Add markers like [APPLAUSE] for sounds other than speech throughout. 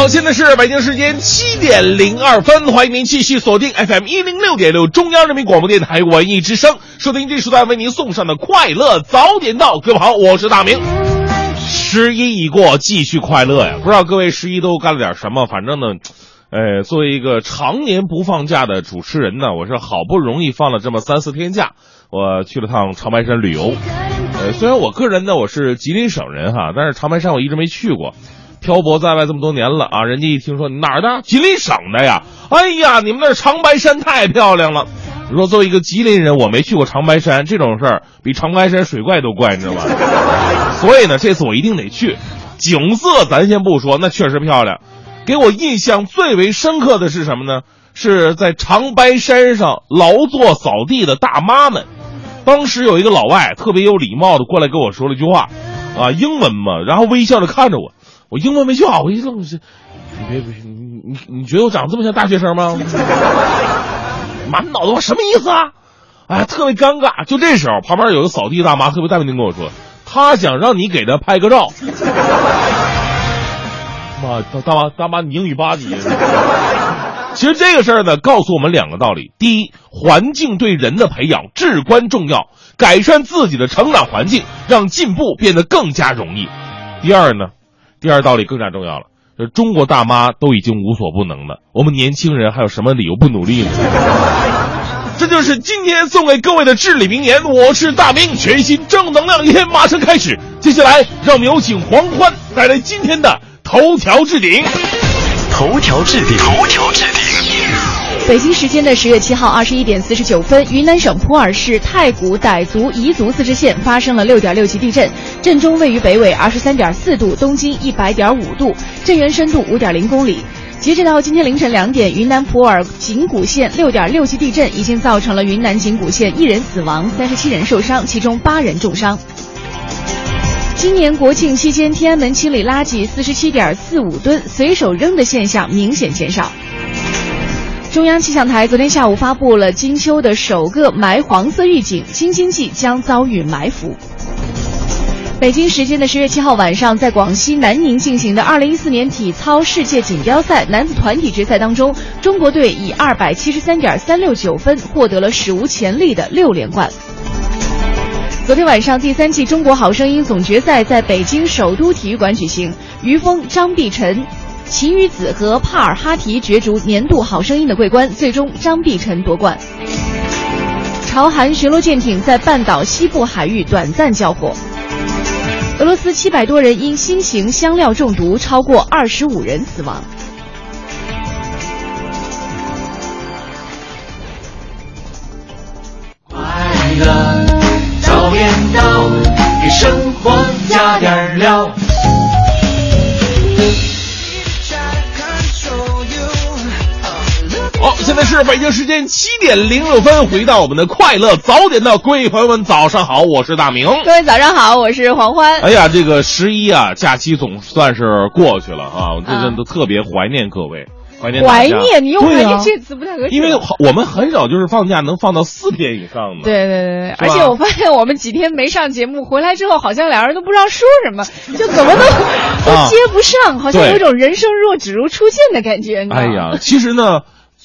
好，现在是北京时间七点零二分，欢迎您继续锁定 FM 一零六点六中央人民广播电台文艺之声，收听这时段为您送上的快乐早点到。各位好，我是大明。十一已过，继续快乐呀！不知道各位十一都干了点什么？反正呢，呃，作为一个常年不放假的主持人呢，我是好不容易放了这么三四天假，我去了趟长白山旅游。呃，虽然我个人呢我是吉林省人哈，但是长白山我一直没去过。漂泊在外这么多年了啊，人家一听说你哪儿的，吉林省的呀，哎呀，你们那长白山太漂亮了。你说作为一个吉林人，我没去过长白山，这种事儿比长白山水怪都怪，你知道吗？[LAUGHS] 所以呢，这次我一定得去。景色咱先不说，那确实漂亮。给我印象最为深刻的是什么呢？是在长白山上劳作扫地的大妈们。当时有一个老外特别有礼貌的过来跟我说了一句话，啊，英文嘛，然后微笑着看着我。我英文没学好，我一愣，你别别，你你你觉得我长这么像大学生吗？[LAUGHS] 满脑子话什么意思啊？哎，特别尴尬。就这时候，旁边有个扫地大妈特别淡定跟我说，她想让你给她拍个照。[LAUGHS] 妈，大妈大妈，你英语八级。[LAUGHS] 其实这个事儿呢，告诉我们两个道理：第一，环境对人的培养至关重要，改善自己的成长环境，让进步变得更加容易；第二呢。第二道理更加重要了，这中国大妈都已经无所不能了，我们年轻人还有什么理由不努力呢？这就是今天送给各位的至理名言。我是大明，全新正能量一天马上开始。接下来，让我们有请黄欢带来今天的头条置顶。头条置顶，头条置顶。北京时间的十月七号二十一点四十九分，云南省普洱市太古傣族彝族自治县发生了六点六级地震，震中位于北纬二十三点四度，东经一百点五度，震源深度五点零公里。截止到今天凌晨两点，云南普洱景谷县六点六级地震已经造成了云南景谷县一人死亡，三十七人受伤，其中八人重伤。今年国庆期间，天安门清理垃圾四十七点四五吨，随手扔的现象明显减少。中央气象台昨天下午发布了金秋的首个霾黄色预警，京津冀将遭遇霾伏。北京时间的十月七号晚上，在广西南宁进行的二零一四年体操世界锦标赛男子团体决赛当中，中国队以二百七十三点三六九分获得了史无前例的六连冠。昨天晚上，第三季《中国好声音》总决赛在北京首都体育馆举行，于峰、张碧晨。齐宇子和帕尔哈提角逐年度好声音的桂冠，最终张碧晨夺冠。朝韩巡逻舰艇在半岛西部海域短暂交火。俄罗斯七百多人因新型香料中毒，超过二十五人死亡。快乐早点到，给生活加点料。是北京时间七点零六分，回到我们的快乐早点到，各位朋友们早上好，我是大明。各位早上好，我是黄欢。哎呀，这个十一啊，假期总算是过去了啊，我这阵都特别怀念各位，怀念怀念，你用怀对啊念这个词不太合适。因为我们很少就是放假能放到四天以上的。对对对对，而且我发现我们几天没上节目，回来之后好像两人都不知道说什么，就怎么都都接不上，好像有一种人生若只如初见的感觉。哎呀，其实呢。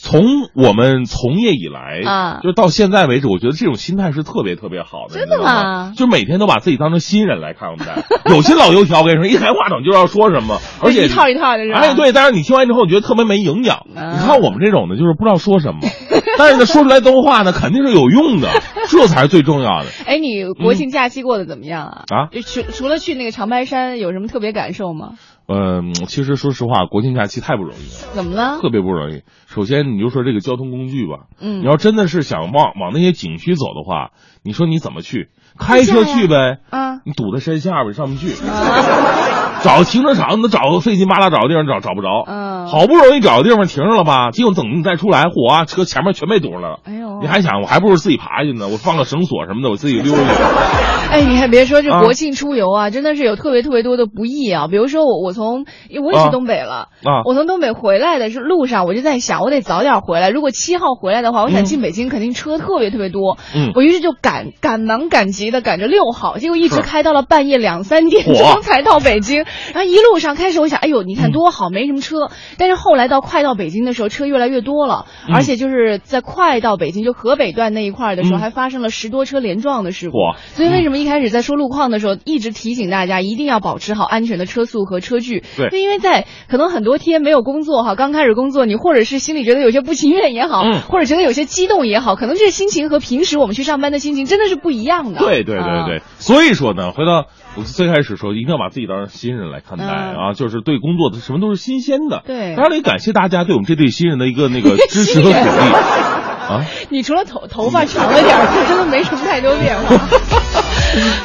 从我们从业以来，啊就到现在为止，我觉得这种心态是特别特别好的。真的吗吗？就每天都把自己当成新人来看待。[LAUGHS] 有些老油条，我跟你说，一开话筒就要说什么，而且一套一套的？哎，对，但是你听完之后，你觉得特别没营养。啊你看我们这种的，就是不知道说什么，[LAUGHS] 但是呢，说出来的话呢，肯定是有用的，[LAUGHS] 这才是最重要的。哎，你国庆假期过得怎么样啊？啊就除除了去那个长白山，有什么特别感受吗？嗯，其实说实话，国庆假期太不容易了，怎么了？特别不容易。首先，你就说这个交通工具吧，嗯你要真的是想往往那些景区走的话，你说你怎么去？开车去呗，啊，你堵在山下边上不去，[LAUGHS] 啊找停车场，你都找个费劲巴拉找个地方找找不着，嗯，好不容易找个地方停上了吧，结果等你再出来，嚯啊，车前面全被堵上了。哎呦，你还想，我还不如自己爬去呢，我放个绳索什么的，我自己溜下去。哎，你还别说，这啊国庆出游啊，真的是有特别特别多的不易啊。比如说我，我从因为我也啊是东北了，啊我从东北回来的是路上，我就在想，我得早点回来。如果七号回来的话，我想嗯进北京肯定车特别特别多。嗯我于是就赶赶忙赶急的赶着六号，结果一直开到了半夜两三点钟才到北京。然后一路上开始我想，哎呦，你看多好，没什么车。但是后来到快到北京的时候，车越来越多了，而且就是在快到北京就河北段那一块儿的时候，嗯还发生了十多车连撞的事故。所以为什么一开始在说路况的时候，一直提醒大家一定要保持好安全的车速和车距？对就因为在可能很多天没有工作哈，刚开始工作，你或者是心里觉得有些不情愿也好，嗯或者觉得有些激动也好，可能这心情和平时我们去上班的心情真的是不一样的。对对对啊对，所以说呢，回到我最开始说，一定要把自己当成新人来看待嗯啊，就是对工作的什么都是新鲜的。对当然也感谢大家对我们这对新人的一个那个支持和鼓励啊。[LAUGHS] 你除了头头发长了点儿，就真的没什么太多变化。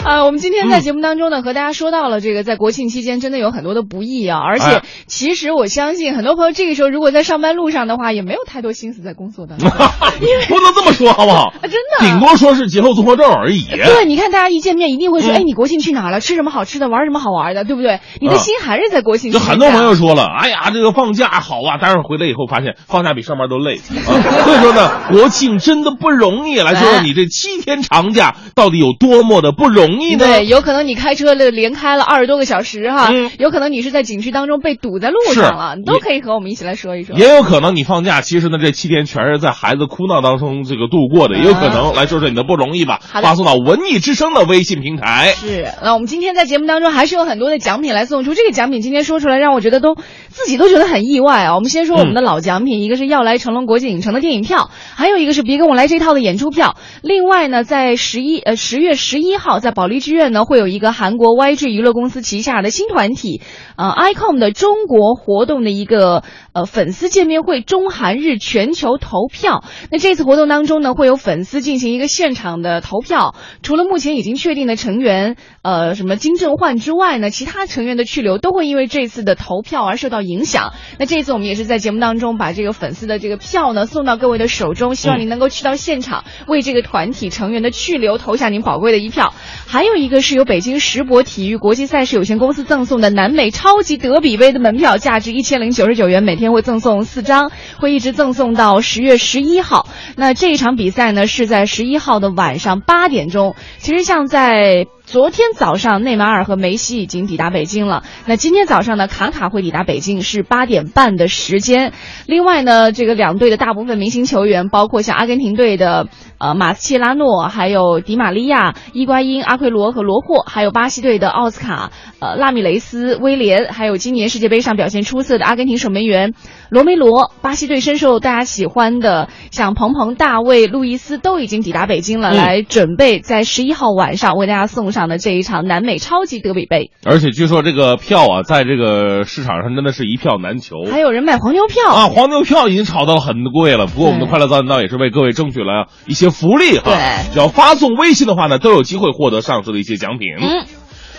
啊，[LAUGHS] 我们今天在节目当中呢，和大家说到了这个在国庆期间真的有很多的不易啊，而且哎其实我相信很多朋友这个时候如果在上班路上的话，也没有太多心思在工作当中。不能这么说好不好？啊真的顶多说是节后综合症而已。对，你看大家一见面一定会说，嗯哎，你国庆去哪了？吃什么好吃的？玩什么好玩的？对不对？你的啊心还是在国庆。就很多朋友说了，哎呀，这个放假好啊，但是回来以后发现放假比上班都累啊。[LAUGHS] 所以说呢，国庆真的不容易。来说说哎你这七天长假到底有多么的不容易呢？对，有可能你开车了连开了二十多个小时哈，嗯有可能你是在景区当中被堵在路上了，你都可以和我们一起来说一说。也有可能你放假，其实呢这七天全是在孩子哭闹当中这个度过的，也有可能。来说说你的不容易吧，发送到文艺之声的微信平台。是，那我们今天在节目当中还是有很多的奖品来送出。这个奖品今天说出来，让我觉得都自己都觉得很意外啊。我们先说我们的老奖品，一个是要来成龙国际影城的电影票，还有一个是别跟我来这套的演出票。另外呢，在十一呃十月十一在保利剧院呢会有一个韩国 YG 娱乐公司旗下的新团体，呃，ICON 的中国活动的一个呃粉丝见面会中韩日全球投票。那这次活动当中呢，会有粉丝进行一个现场的投票。除了目前已经确定的成员，呃，什么金正焕之外呢，其他成员的去留都会因为这次的投票而受到影响。那这次我们也是在节目当中把这个粉丝的这个票呢送到各位的手中，希望您能够去到现场，为这个团体成员的去留投下您宝贵的一票。还有一个是由北京石博体育国际赛事有限公司赠送的南美超级德比杯的门票，价值一千零九十九元，每天会赠送四张，会一直赠送到十月十一号。那这一场比赛呢是在十一号的晚上八点钟。其实像在昨天早上，内马尔和梅西已经抵达北京了。那今天早上呢，卡卡会抵达北京，是八点半的时间。另外呢，这个两队的大部分明星球员，包括像阿根廷队的呃马斯切拉诺，还有迪玛利亚、伊瓜因、阿奎罗和罗霍，还有巴西队的奥斯卡、呃拉米雷斯、威廉，还有今年世界杯上表现出色的阿根廷守门员罗梅罗，巴西队深受大家喜欢的像彭彭、大卫、路易斯都已经抵达北京了，嗯来准备在十一号晚上为大家送上的这一场南美超级德比杯。而且据说这个票啊，在这个市场上真的是一票难求。还有人买黄牛票啊，黄牛票已经炒到很贵了。不过我们的快乐早点到也是为各位争取了一些福利哈。对只要发送微信的话呢，都有机会获得上述的一些奖品。嗯。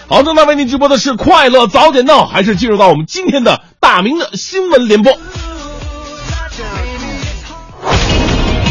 好，正在为您直播的是快乐早点到，还是进入到我们今天的大明的新闻联播？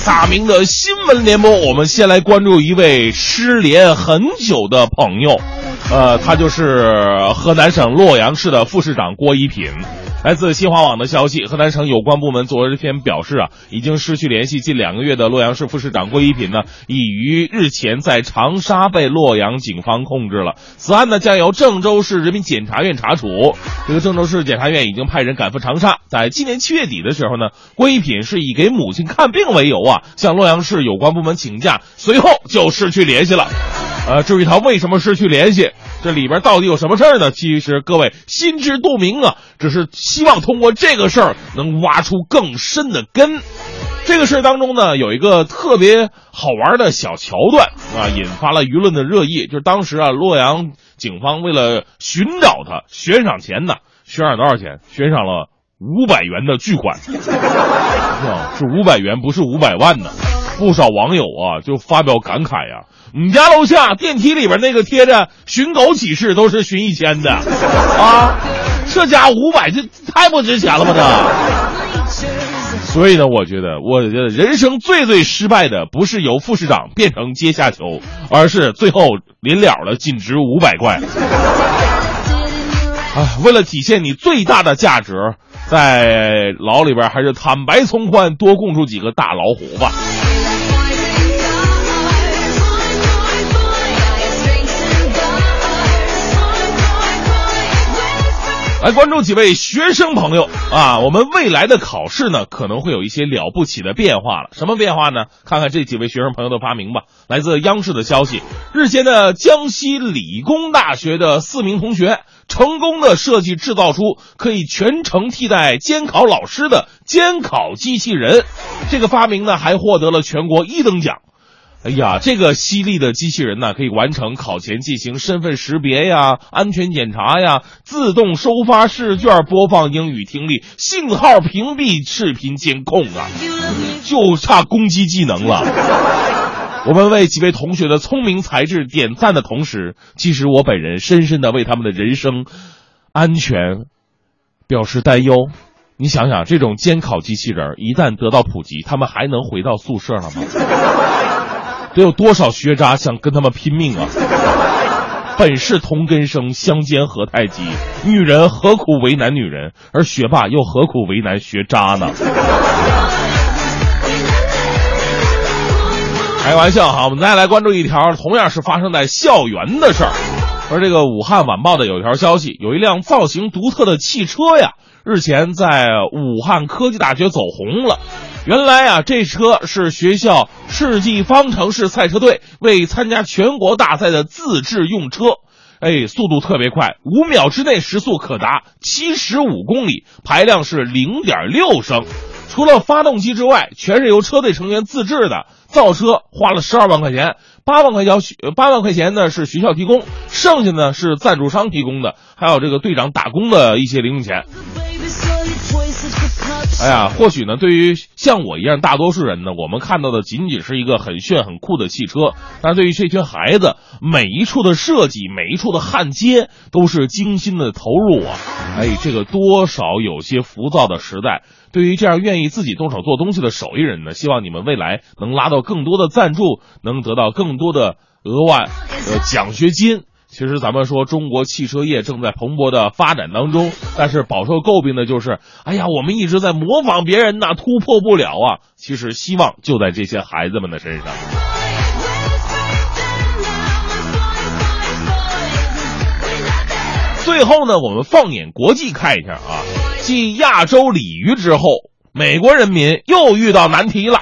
哎，大明的新闻联播，我们先来关注一位失联很久的朋友，呃，他就是河南省洛阳市的副市长郭一品。来自新华网的消息，河南省有关部门昨日天表示啊，已经失去联系近两个月的洛阳市副市长郭一品呢，已于日前在长沙被洛阳警方控制了。此案呢，将由郑州市人民检察院查处。这个郑州市检察院已经派人赶赴长沙。在今年七月底的时候呢，郭一品是以给母亲看病为由啊，向洛阳市有关部门请假，随后就失去联系了。呃，至于他为什么失去联系，这里边到底有什么事儿呢？其实各位心知肚明啊，只是希望通过这个事儿能挖出更深的根。这个事儿当中呢，有一个特别好玩的小桥段啊，引发了舆论的热议。就是当时啊，洛阳警方为了寻找他，悬赏钱呢，悬赏多少钱？悬赏了五百元的巨款，[LAUGHS] 是五百元，不是五百万呢。不少网友啊就发表感慨呀、我们家楼下电梯里边那个贴着“寻狗启事”都是寻一千的，啊，这家五百，这太不值钱了吧这。所以呢，我觉得，我觉得人生最最失败的不是由副市长变成阶下囚，而是最后临了了仅值五百块。啊，为了体现你最大的价值，在牢里边还是坦白从宽，多供出几个大老虎吧。来关注几位学生朋友啊，我们未来的考试呢可能会有一些了不起的变化了。什么变化呢？看看这几位学生朋友的发明吧。来自央视的消息，日前的江西理工大学的四名同学成功的设计制造出可以全程替代监考老师的监考机器人，这个发明呢还获得了全国一等奖。哎呀，这个犀利的机器人呢，可以完成考前进行身份识别呀、安全检查呀、自动收发试卷、播放英语听力、信号屏蔽、视频监控啊，就差攻击技能了。我们为几位同学的聪明才智点赞的同时，其实我本人深深的为他们的人生安全表示担忧。你想想，这种监考机器人一旦得到普及，他们还能回到宿舍了吗？得有多少学渣想跟他们拼命啊！[LAUGHS] 本是同根生，相煎何太急。女人何苦为难女人，而学霸又何苦为难学渣呢？[LAUGHS] 开玩笑哈，我们再来关注一条同样是发生在校园的事儿。而这个武汉晚报的有一条消息，有一辆造型独特的汽车呀，日前在武汉科技大学走红了。原来啊，这车是学校世纪方程式赛车队为参加全国大赛的自制用车。哎，速度特别快，五秒之内时速可达七十五公里，排量是零点六升。除了发动机之外，全是由车队成员自制的。造车花了十二万块钱，八万块钱八万块钱呢是学校提供，剩下呢是赞助商提供的，还有这个队长打工的一些零用钱。哎呀，或许呢，对于像我一样大多数人呢，我们看到的仅仅是一个很炫很酷的汽车，但对于这群孩子，每一处的设计，每一处的焊接，都是精心的投入啊！哎，这个多少有些浮躁的时代，对于这样愿意自己动手做东西的手艺人呢，希望你们未来能拉到更多的赞助，能得到更多的额外呃奖学金。其实咱们说中国汽车业正在蓬勃的发展当中，但是饱受诟病的就是，哎呀，我们一直在模仿别人呐，突破不了啊。其实希望就在这些孩子们的身上。最后呢，我们放眼国际看一下啊，继亚洲鲤鱼之后，美国人民又遇到难题了。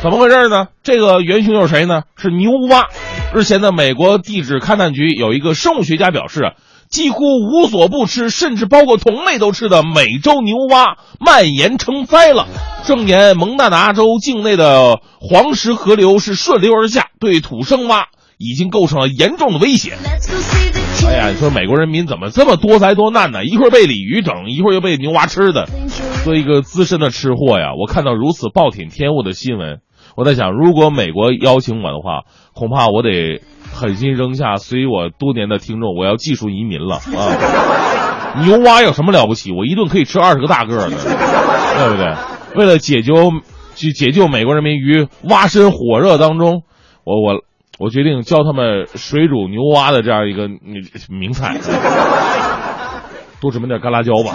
怎么回事呢？这个元凶又是谁呢？是牛蛙。日前的美国地质勘探局有一个生物学家表示，几乎无所不吃，甚至包括同类都吃的美洲牛蛙蔓延成灾了。正言蒙大拿州境内的黄石河流是顺流而下，对土生蛙已经构成了严重的威胁。哎呀，你说美国人民怎么这么多灾多难呢？一会儿被鲤鱼整，一会儿又被牛蛙吃的。作为一个资深的吃货呀，我看到如此暴殄天物的新闻。我在想，如果美国邀请我的话，恐怕我得狠心扔下随我多年的听众，我要技术移民了啊！牛蛙有什么了不起？我一顿可以吃二十个大个儿的，对不对？为了解救去解救美国人民于蛙身火热当中，我我我决定教他们水煮牛蛙的这样一个名菜，多准备点干辣椒吧。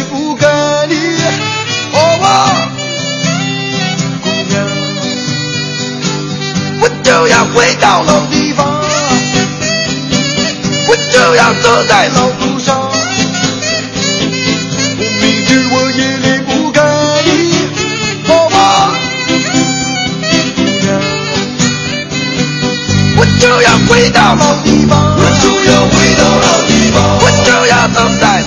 就要回到老地方，我就要走在老路上。我明知我也离不开你，好吗？我就要回到老地方，我就要回到老地方，我就要走在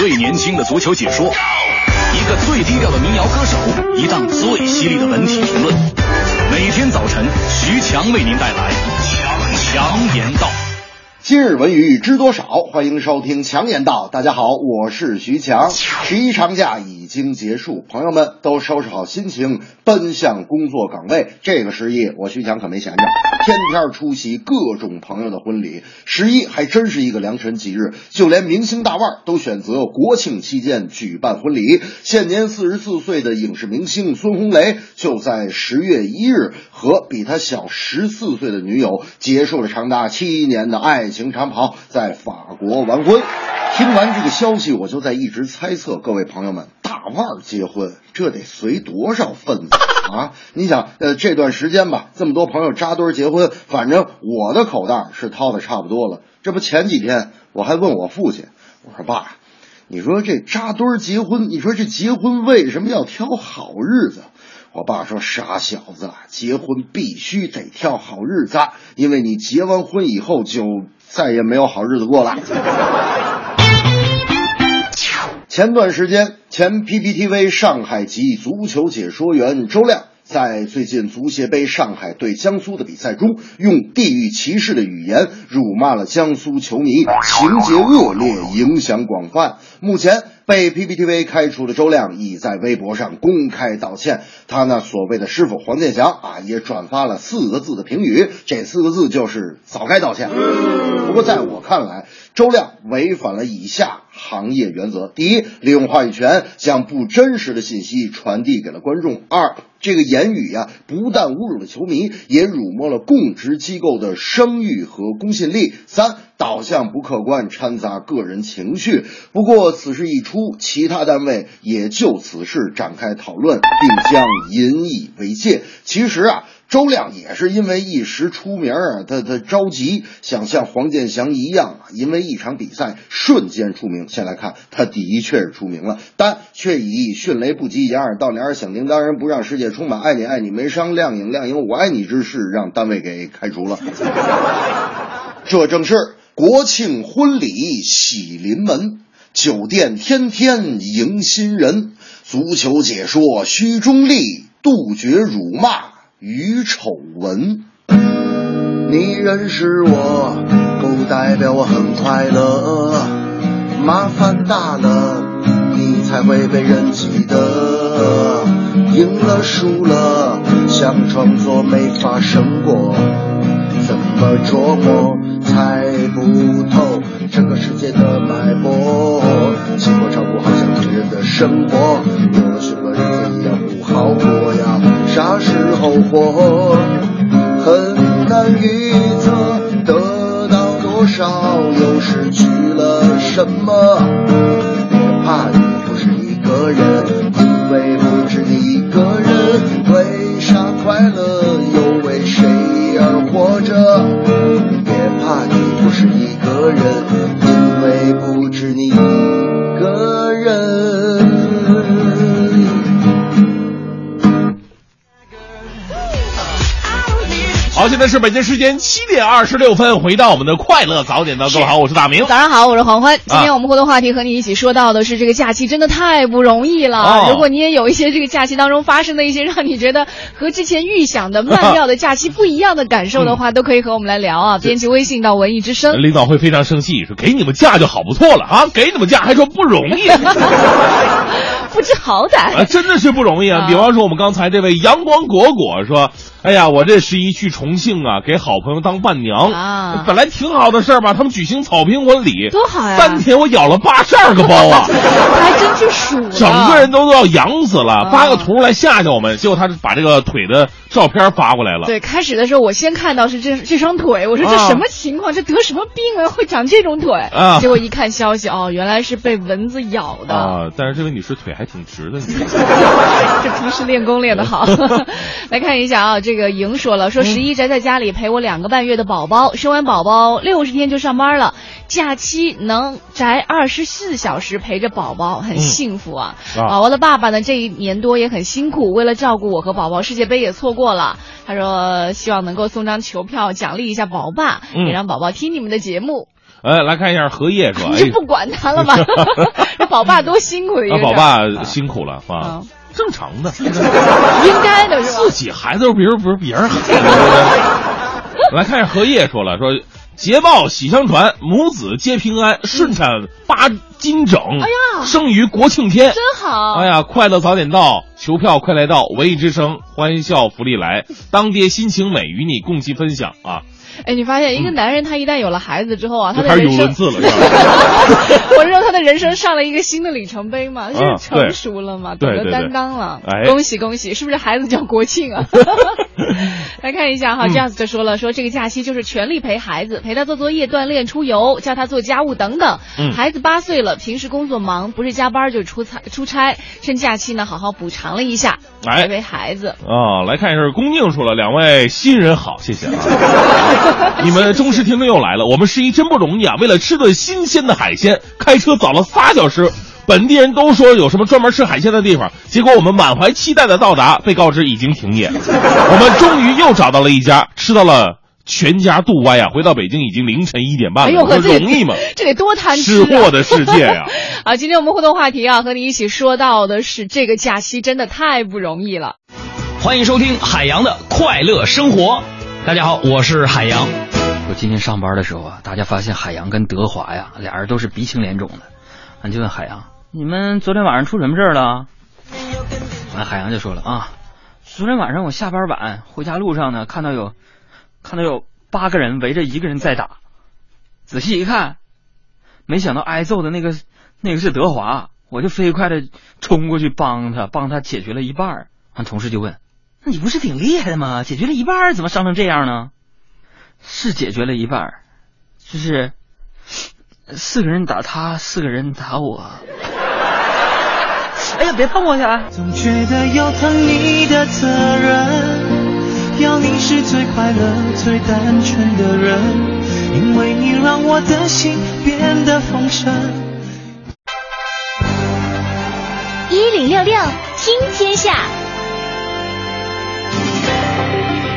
最年轻的足球解说，一个最低调的民谣歌手，一档最犀利的文体评论。每天早晨，徐强为您带来强强言道。今日文娱知多少？欢迎收听强言道。大家好，我是徐强。十一长假已经结束，朋友们都收拾好心情，奔向工作岗位。这个十一，我徐强可没闲着，天天出席各种朋友的婚礼。十一还真是一个良辰吉日，就连明星大腕都选择国庆期间举办婚礼。现年四十四岁的影视明星孙红雷，就在十月一日和比他小十四岁的女友结束了长达七年的爱情长跑，在法国完婚。听完这个消息，我就在一直猜测，各位朋友们，大腕儿结婚，这得随多少份子啊？[LAUGHS] 你想，呃，这段时间吧，这么多朋友扎堆儿结婚，反正我的口袋是掏的差不多了。这不前几天我还问我父亲，我说爸，你说这扎堆儿结婚，你说这结婚为什么要挑好日子？我爸说：“傻小子，结婚必须得挑好日子，因为你结完婚以后就再也没有好日子过了。” [LAUGHS] 前段时间，前 PPTV 上海籍足球解说员周亮在最近足协杯上海对江苏的比赛中，用地域歧视的语言辱骂了江苏球迷，情节恶劣，影响广泛。目前被 PPTV 开除的周亮已在微博上公开道歉，他那所谓的师傅黄健翔啊，也转发了四个字的评语，这四个字就是早该道歉。不过在我看来，周亮违反了以下行业原则：第一，利用话语权将不真实的信息传递给了观众；二，这个言语呀、不但侮辱了球迷，也辱没了供职机构的声誉和公信力；三，导向不客观，掺杂个人情绪。不过此事一出，其他单位也就此事展开讨论，并将引以为戒。其实啊。周亮也是因为一时出名啊，他他着急，想像黄健翔一样啊，因为一场比赛瞬间出名。先来看，他的确是出名了，但却以迅雷不及掩耳盗铃儿响叮当人不让世界充满爱你爱你没商亮影亮影我爱你之事，让单位给开除了。这正是国庆婚礼喜临门，酒店天天迎新人，足球解说须中立，杜绝辱骂。与丑闻，你认识我，不代表我很快乐。麻烦大了，你才会被人记得。赢了输了，像创作没发生过，怎么琢磨猜不透这个世界的脉搏。寂寞照顾，好像别人的生活，有了许多日子一样不好过呀。啥时候活，很难预测，得到多少又失去了什么。好，现在是北京时间七点二十六分，回到我们的快乐早点到，各位好，我是大明。早上好，我是黄欢。今啊天我们互动话题和你一起说到的是这个假期真的太不容易了。哦如果你也有一些这个假期当中发生的一些让你觉得和之前预想的曼妙的假期不一样的感受的话，[LAUGHS] 都可以和我们来聊啊。编辑微信到文艺之声。领导会非常生气，说给你们假就好不错了啊，给你们假还说不容易，[LAUGHS] 不知好歹。啊，真的是不容易啊。啊比方说我们刚才这位阳光果果说，哎呀，我这十一去重庆啊，给好朋友当伴娘，啊本来挺好的事儿吧，他们举行草坪婚礼，多好呀三天我咬了八十二个包啊。[LAUGHS] 还真去数了，整个人都都要痒死了，啊发个图来吓吓我们，结果他把这个腿的照片发过来了。对，开始的时候我先看到是这这双腿，我说这啊什么情况？这得什么病啊？会长这种腿？啊结果一看消息，哦，原来是被蚊子咬的。啊，但是这位女士腿还挺直的，[LAUGHS] 这平时练功练得好。[LAUGHS] 来看一下啊，这个莹说了，说十一宅在家里陪我两个半月的宝宝，生完宝宝六十天就上班了，假期能宅二十四小时陪着宝宝，很幸福啊。啊宝宝的爸爸呢，这一年多也很辛苦，为了照顾我和宝宝，世界杯也错过了。他说希望能够送张球票奖励一下宝爸，嗯也让宝宝听你们的节目。哎，来看一下荷叶说，哎 [LAUGHS] 你就，不管他了吧？[LAUGHS] 这宝爸多辛苦的一个啊，宝爸辛苦了啊啊，正常的，[LAUGHS] 应该的是吧？自己孩子又不是不是别人孩子。[LAUGHS] 来看一下荷叶说了，说捷报喜相传，母子皆平安，顺产八斤整，哎呀生于国庆天，真好。哎呀，快乐早点到，求票快来到，文艺之声欢笑福利来，当爹心情美，与你共济分享啊！哎，你发现一个男人他一旦有了孩子之后啊，他的人生？[LAUGHS] 我是说他的人生上了一个新的里程碑嘛，就是成熟了嘛，懂得担当了。哎恭喜恭喜！是不是孩子叫国庆啊？[LAUGHS] [LAUGHS] 来看一下哈这样子就说了，说这个假期就是全力陪孩子，陪他做作业、锻炼、出游，教他做家务等等。嗯孩子八岁了，平时工作忙，不是加班就是出差出差，趁假期呢好好补偿了一下，哎陪陪孩子。啊，来看一下，恭敬说了，两位新人好，谢谢啊！[LAUGHS] 你们忠实听众又来了，我们十一真不容易啊！为了吃顿新鲜的海鲜，开车早了仨小时。本地人都说有什么专门吃海鲜的地方，结果我们满怀期待的到达，被告知已经停业。[LAUGHS] 我们终于又找到了一家，吃到了全家肚歪呀！回到北京已经凌晨一点半了，哎呦呵，这这容易吗？[LAUGHS] 这得多贪吃吃啊！货的世界呀！啊，今天我们互动话题啊，和你一起说到的是这个假期真的太不容易了。欢迎收听海洋的快乐生活。大家好，我是海洋。我今天上班的时候啊，大家发现海洋跟德华呀，俩人都是鼻青脸肿的。俺就问海洋：“你们昨天晚上出什么事儿了？”完，海洋就说了啊，昨天晚上我下班晚，回家路上呢，看到有看到有八个人围着一个人在打。仔细一看，没想到挨揍的那个那个是德华，我就飞快的冲过去帮他，帮他解决了一半儿。俺同事就问。那你不是挺厉害的吗？解决了一半，怎么伤成这样呢？是解决了一半，就是四个人打他，四个人打我。[LAUGHS] 哎呀，别碰我去啊！总觉得要疼你的责任，要你是最快乐、最单纯的人，因为你让我的心变得丰盛。一零六六听天下。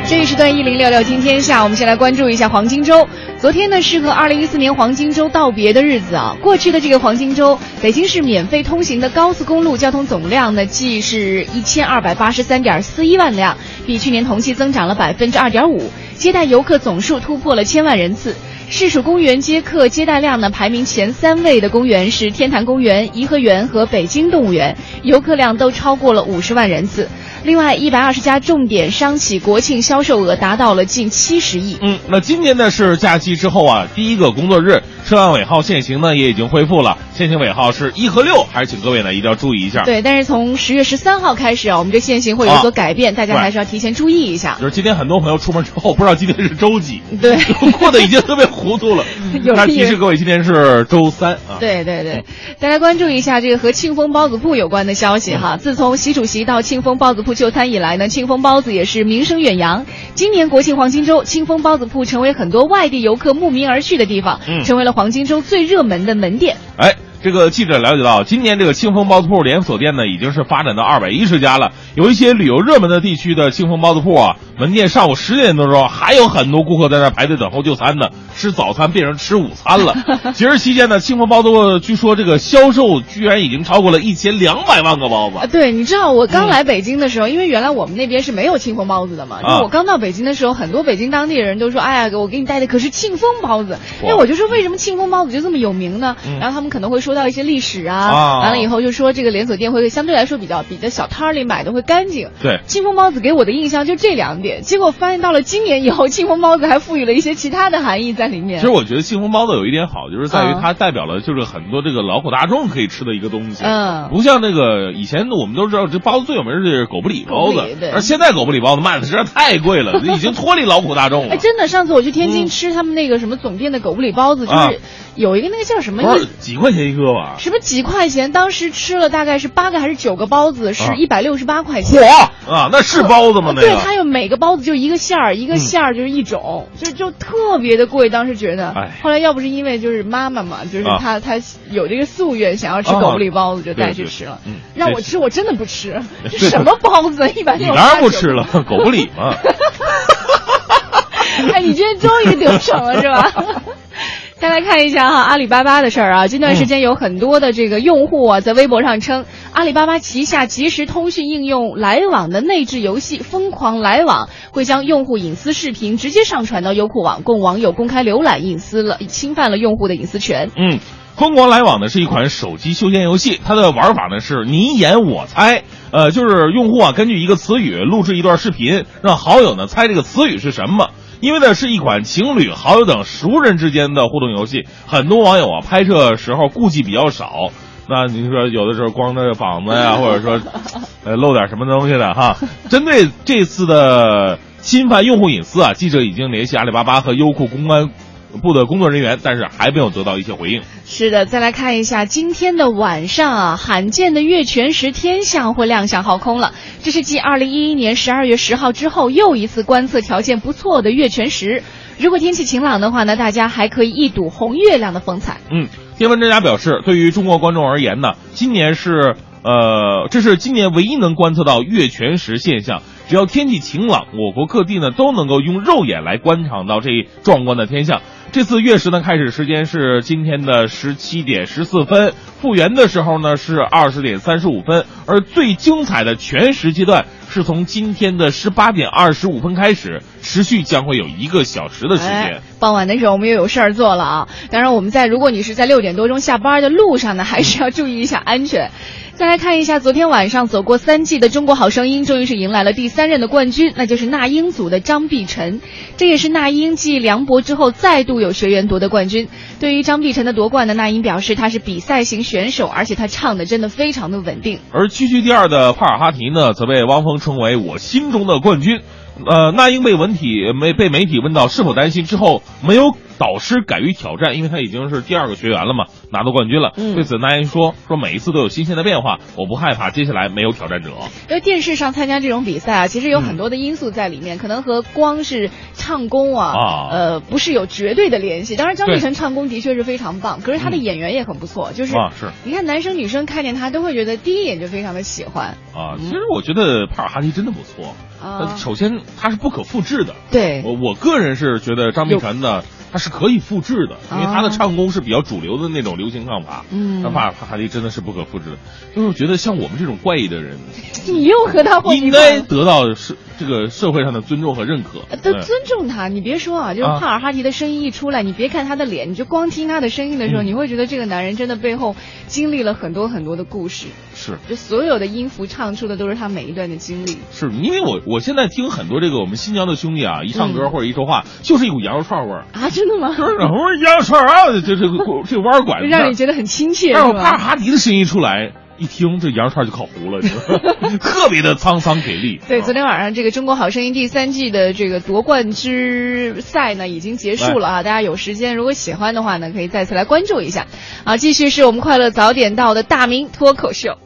这一时段一零六六今天下，我们先来关注一下黄金周。昨天呢是和二零一四年黄金周道别的日子啊。过去的这个黄金周，北京市免费通行的高速公路交通总量呢，即是一千二百八十三点四一万辆，比去年同期增长了百分之二点五，接待游客总数突破了千万人次。市属公园接客接待量呢排名前三位的公园是天坛公园、颐和园和北京动物园，游客量都超过了五十万人次。另外，一百二十家重点商企国庆销售额达到了近七十亿。嗯，那今年呢是假期之后啊，第一个工作日，车辆尾号限行呢也已经恢复了，限行尾号是一和六，还是请各位呢一定要注意一下。对，但是从十月十三号开始啊，我们这限行会有所改变，大家还是要提前注意一下。就是今天很多朋友出门之后不知道今天是周几，对，[LAUGHS] 过得已经特别糊涂了。[LAUGHS] 那提示各位，今天是周三啊。对对对，大家关注一下这个和庆丰包子铺有关的消息哈。自从习主席到庆丰包子铺就餐以来呢。庆丰包子也是名声远扬。今年国庆黄金周，庆丰包子铺成为很多外地游客慕名而去的地方，成为了黄金周最热门的门店。哎，这个记者了解到，今年这个庆丰包子铺连锁店呢，已经是发展到二百一十家了。有一些旅游热门的地区的庆丰包子铺啊，门店上午十点多钟还有很多顾客在那排队等候就餐呢，吃早餐变成吃午餐了。[LAUGHS] 节日期间呢，庆丰包子铺据说这个销售居然已经超过了一千两百万个包子。对，你知道我刚来北京的时候，因为原来我们那边是没有庆丰包子的嘛，就我刚到北京的时候，很多北京当地人都说：“哎呀，我给你带的可是庆丰包子。”因为我就说为什么庆丰包子就这么有名呢？然后他们可能会说到一些历史啊，完了以后就说这个连锁店会相对来说比较比在小摊儿里买的会干净。对，庆丰包子给我的印象就这两点，结果发现到了今年以后，庆丰包子还赋予了一些其他的含义在里面。其实我觉得庆丰包子有一点好，就是在于它代表了就是很多这个劳苦大众可以吃的一个东西。嗯，不像那个以前我们都知道这包子最有名是狗不理包子，而现在狗不理包子卖的实在太贵了，[LAUGHS] 已经脱离劳苦大众了。哎，真的，上次我去天津吃他们那个什么总店的狗不理包子，就是有一个那个叫什么，不是几块钱一个吧？什么几块钱？当时吃了大概是八个还是九个包子，是一百六十八块钱。嚯啊，那是包子吗？那对，它有每个包子就一个馅儿，一个馅儿就是一种，就就特别的贵。当时觉得，后来要不是因为就是妈妈嘛，就是她她有这个夙愿，想要吃狗不理包子，就带去吃了。让我吃，我真的不吃。[LAUGHS] 这什么包子？一百六。你当然不吃了，狗不理嘛。[LAUGHS] 哎，你今天终于得逞了是吧？再来看一下哈，阿里巴巴的事儿啊。近段时间有很多的这个用户啊，在微博上称，阿里巴巴旗下即时通讯应用来往的内置游戏《疯狂来往》会将用户隐私视频直接上传到优酷网，供网友公开浏览，隐私了，侵犯了用户的隐私权。嗯，疯狂来往呢是一款手机休闲游戏，它的玩法呢是你演我猜，呃，就是用户啊根据一个词语录制一段视频，让好友呢猜这个词语是什么。因为呢是一款情侣、好友等熟人之间的互动游戏，很多网友啊拍摄时候顾忌比较少。那你说有的时候光着膀子呀，[LAUGHS] 或者说呃露点什么东西的哈。针对这次的侵犯用户隐私啊，记者已经联系阿里巴巴和优酷公安。部的工作人员，但是还没有得到一些回应。是的，再来看一下今天的晚上啊，罕见的月全食天象会亮相航空了。这是继二零一一年十二月十号之后又一次观测条件不错的月全食。如果天气晴朗的话呢，大家还可以一睹红月亮的风采。嗯，天文专家表示，对于中国观众而言呢，今年是呃，这是今年唯一能观测到月全食现象。只要天气晴朗，我国各地呢都能够用肉眼来观赏到这一壮观的天象。这次月食呢，开始时间是今天的十七点十四分，复原的时候呢是二十点三十五分，而最精彩的全食阶段是从今天的十八点二十五分开始，持续将会有一个小时的时间。傍晚的时候我们又有事儿做了啊！当然，我们在如果你是在六点多钟下班的路上呢，还是要注意一下安全。再来看一下，昨天晚上走过三季的《中国好声音》，终于是迎来了第三任的冠军，那就是那英组的张碧晨。这也是那英继梁博之后再度有学员夺得冠军。对于张碧晨的夺冠呢，那英表示他是比赛型选手，而且他唱的真的非常的稳定。而区区第二的帕尔哈提呢，则被汪峰称为我心中的冠军。呃，那英被文体没被媒体问到是否担心之后没有导师敢于挑战，因为他已经是第二个学员了嘛，拿到冠军了。嗯对此，那英说说每一次都有新鲜的变化，我不害怕接下来没有挑战者。因为电视上参加这种比赛啊，其实有很多的因素在里面，可能和光是唱功啊，啊呃，不是有绝对的联系。当然，张碧晨唱功的确是非常棒，可是他的嗯演员也很不错，就是啊是你看男生女生看见他都会觉得第一眼就非常的喜欢。啊，其实我觉得帕尔哈提真的不错。啊呃首先，他是不可复制的。对我我个人是觉得张碧晨的，他是可以复制的，因为他的唱功是比较主流的那种流行唱法。啊嗯那帕尔哈迪真的是不可复制的。就是觉得像我们这种怪异的人，[LAUGHS] 你又和他应该得到社这个社会上的尊重和认可。嗯都尊重他，你别说啊，就是啊帕尔哈迪的声音一出来，你别看他的脸，你就光听他的声音的时候，嗯你会觉得这个男人真的背后经历了很多很多的故事，是就所有的音符唱出的都是他每一段的经历。是，因为我我现在听很多这个我们新疆的兄弟啊，一唱歌嗯或者一说话，就是一股羊肉串味儿。啊，真的吗？然后羊肉串啊，这这个这个弯儿拐子，让你觉得很亲切，是但是我帕尔？哈迪的声音一出来，一听这羊肉串就烤糊了，[LAUGHS] 特别的沧桑给力。对，啊昨天晚上这个《中国好声音》第三季的这个夺冠之赛呢，已经结束了啊！大家有时间，如果喜欢的话呢，可以再次来关注一下。啊，继续是我们快乐早点到的大明脱口秀。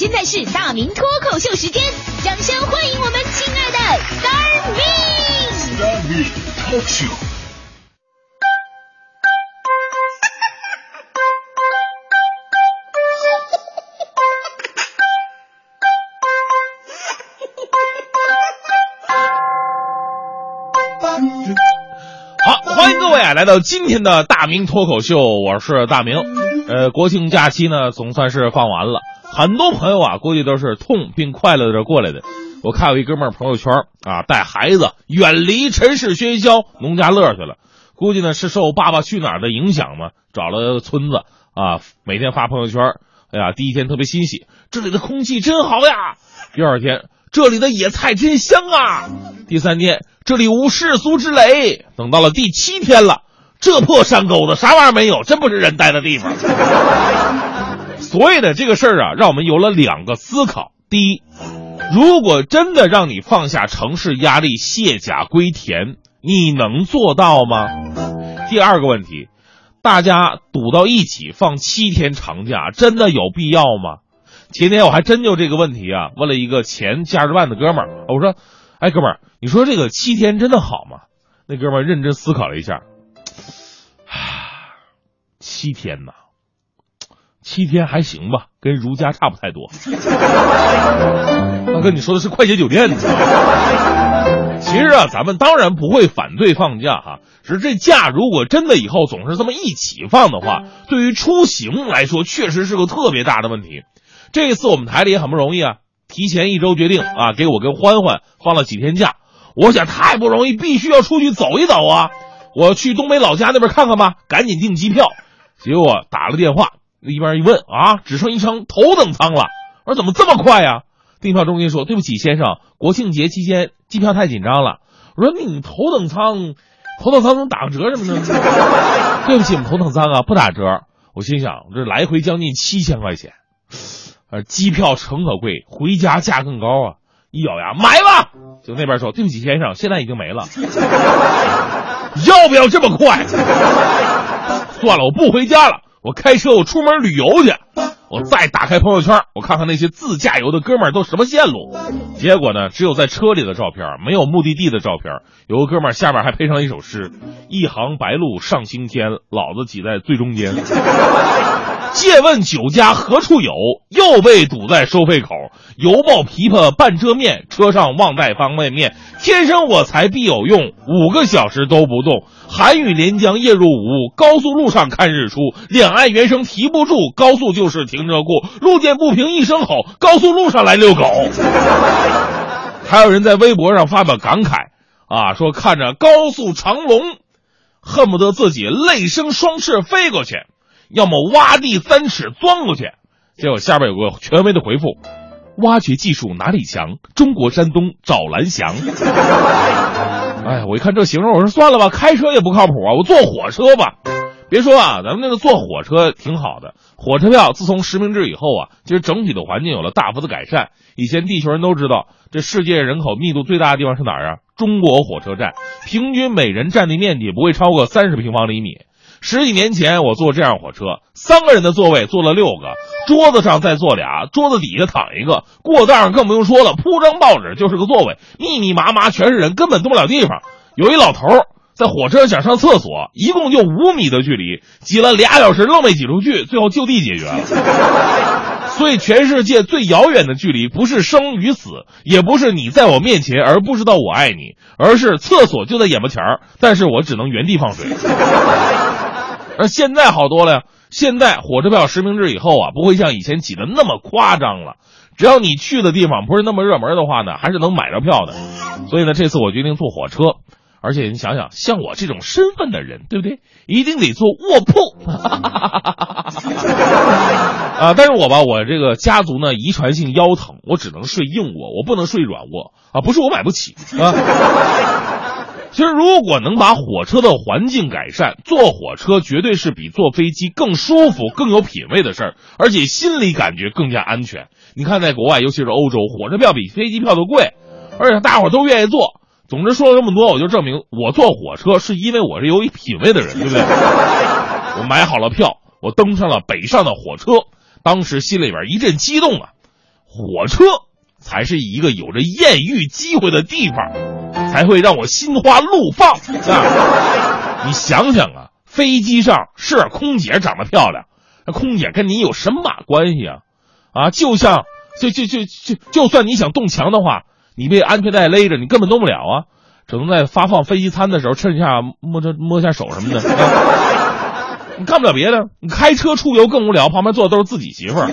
现在是大明脱口秀时间，掌声欢迎我们亲爱的 Star Me。好，欢迎各位啊，来到今天的大明脱口秀，我是大明。呃，国庆假期呢，总算是放完了，很多朋友啊，估计都是痛并快乐着过来的。我看有一哥们儿朋友圈啊，带孩子远离尘世喧嚣，农家乐去了。估计呢是受《爸爸去哪儿》的影响嘛，找了村子啊，每天发朋友圈。哎呀，第一天特别欣喜，这里的空气真好呀。第二天，这里的野菜真香啊。第三天，这里无世俗之累。等到了第七天了，这破山沟子啥玩意儿没有，真不是人待的地方。[LAUGHS] 所以呢，这个事儿啊，让我们有了两个思考：第一，如果真的让你放下城市压力，卸甲归田，你能做到吗？第二个问题，大家堵到一起放七天长假，真的有必要吗？前天我还真就这个问题啊，问了一个前价值办的哥们儿，我说：“哎，哥们儿，你说这个七天真的好吗？”那哥们儿认真思考了一下，唉，七天呐，七天还行吧，跟如家差不太多。大哥，你说的是快捷酒店呢？其实啊，咱们当然不会反对放假哈、只是这假如果真的以后总是这么一起放的话，对于出行来说确实是个特别大的问题。这一次我们台里也很不容易啊，提前一周决定啊，给我跟欢欢放了几天假。我想太不容易，必须要出去走一走啊！我去东北老家那边看看吧，赶紧订机票。结果打了电话，一边一问啊，只剩一张头等舱了。我说怎么这么快呀？订票中心说对不起先生，国庆节期间机票太紧张了。我说你头等舱头等舱能打个折什么的？[LAUGHS] 对不起，我们头等舱啊不打折。我心想，这来回将近七千块钱，呃，机票诚可贵，回家价更高啊！一咬牙，买吧。就那边说，对不起先生，现在已经没了。[LAUGHS] 要不要这么快？算了，我不回家了，我开车，我出门旅游去。我再打开朋友圈，我看看那些自驾游的哥们儿都什么线路。结果呢，只有在车里的照片，没有目的地的照片。有个哥们儿下面还配上一首诗：“一行白鹭上青天，老子挤在最中间。[LAUGHS] 借问酒家何处有？又被堵在收费口。犹抱琵琶半遮面，车上忘带方便面。天生我材必有用，五个小时都不动。寒雨连江夜入吴，高速路上看日出。两岸猿声啼不住，高速就是停车库。路见不平一声吼，高速路上来遛狗。还有人在微博上发表感慨啊，说看着高速长龙，恨不得自己泪生双翅飞过去。要么挖地三尺钻过去，结果下边有个权威的回复：挖掘技术哪里强？中国山东找蓝翔。哎，我一看这形容，我说算了吧，开车也不靠谱啊，我坐火车吧。别说啊，咱们那个坐火车挺好的，火车票自从实名制以后啊，其实整体的环境有了大幅的改善。以前地球人都知道，这世界人口密度最大的地方是哪儿啊？中国火车站，平均每人占地面积不会超过三十平方厘米。十几年前，我坐这样火车，三个人的座位坐了六个，桌子上再坐俩，桌子底下躺一个，过道上更不用说了，铺张报纸就是个座位，密密麻麻全是人，根本动不了地方。有一老头在火车想上厕所，一共就五米的距离，挤了俩小时愣没挤出去，最后就地解决了。[LAUGHS] 所以，全世界最遥远的距离，不是生与死，也不是你在我面前而不知道我爱你，而是厕所就在眼巴前儿，但是我只能原地放水。而现在好多了呀！现在火车票实名制以后啊，不会像以前挤得那么夸张了。只要你去的地方不是那么热门的话呢，还是能买着票的。所以呢，这次我决定坐火车。而且你想想，像我这种身份的人，对不对？一定得坐卧铺。[LAUGHS] 啊，但是我吧，我这个家族呢，遗传性腰疼，我只能睡硬卧，我不能睡软卧啊。不是我买不起啊。其实，如果能把火车的环境改善，坐火车绝对是比坐飞机更舒服、更有品位的事儿，而且心里感觉更加安全。你看，在国外，尤其是欧洲，火车票比飞机票都贵，而且大伙儿都愿意坐。总之，说了这么多，我就证明我坐火车是因为我是有品位的人，对不对？[LAUGHS] 我买好了票，我登上了北上的火车，当时心里边一阵激动啊！火车才是一个有着艳遇机会的地方。才会让我心花怒放啊！你想想啊，飞机上是空姐长得漂亮，那空姐跟你有什么关系啊？啊，就像就就就就就算你想动墙的话，你被安全带勒着，你根本动不了啊，只能在发放飞机餐的时候趁一下摸着摸一下手什么的，你干不了别的。你开车出游更无聊，旁边坐的都是自己媳妇儿，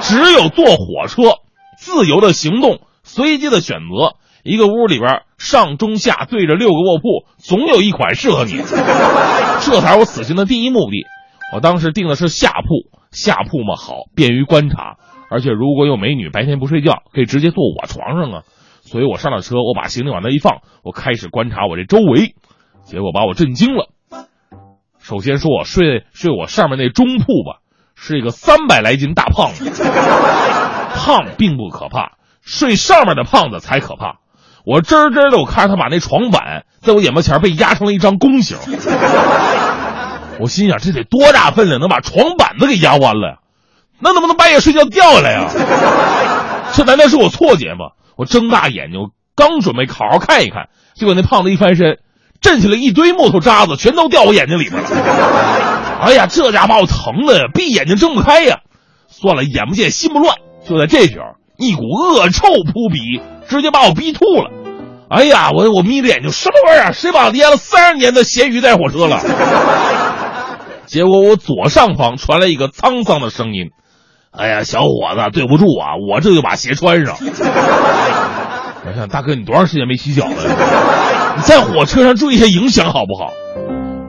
只有坐火车，自由的行动，随机的选择。一个屋里边上中下对着六个卧铺，总有一款适合你。这才是我此行的第一目的。我当时订的是下铺，下铺嘛好，便于观察，而且如果有美女，白天不睡觉，可以直接坐我床上啊。所以我上了车，我把行李往那一放，我开始观察我这周围，结果把我震惊了。首先说我睡睡我上面那中铺吧，是一个三百来斤大胖子。胖并不可怕，睡上面的胖子才可怕。我真真的，我看着他把那床板在我眼巴前被压成了一张弓形。[LAUGHS] 我心想，这得多大分量，能把床板子给压弯了呀？那能不能半夜睡觉掉下来呀？这难道是我错觉吗？我睁大眼睛，刚准备好好看一看，结果那胖子一翻身，震起来一堆木头渣子，全都掉我眼睛里边了。[LAUGHS] 哎呀，这家把我疼的呀，闭眼睛睁不开呀。算了，眼不见心不乱。就在这时候，一股恶臭扑鼻。直接把我逼吐了，哎呀，我我眯着眼睛，什么玩意儿？谁把我腌了三十年的咸鱼带火车了？[LAUGHS] 结果我左上方传来一个沧桑的声音：“哎呀，小伙子，对不住啊，我这就把鞋穿上。[LAUGHS] ”我想大哥，你多长时间没洗脚了？你在火车上注意一下影响好不好？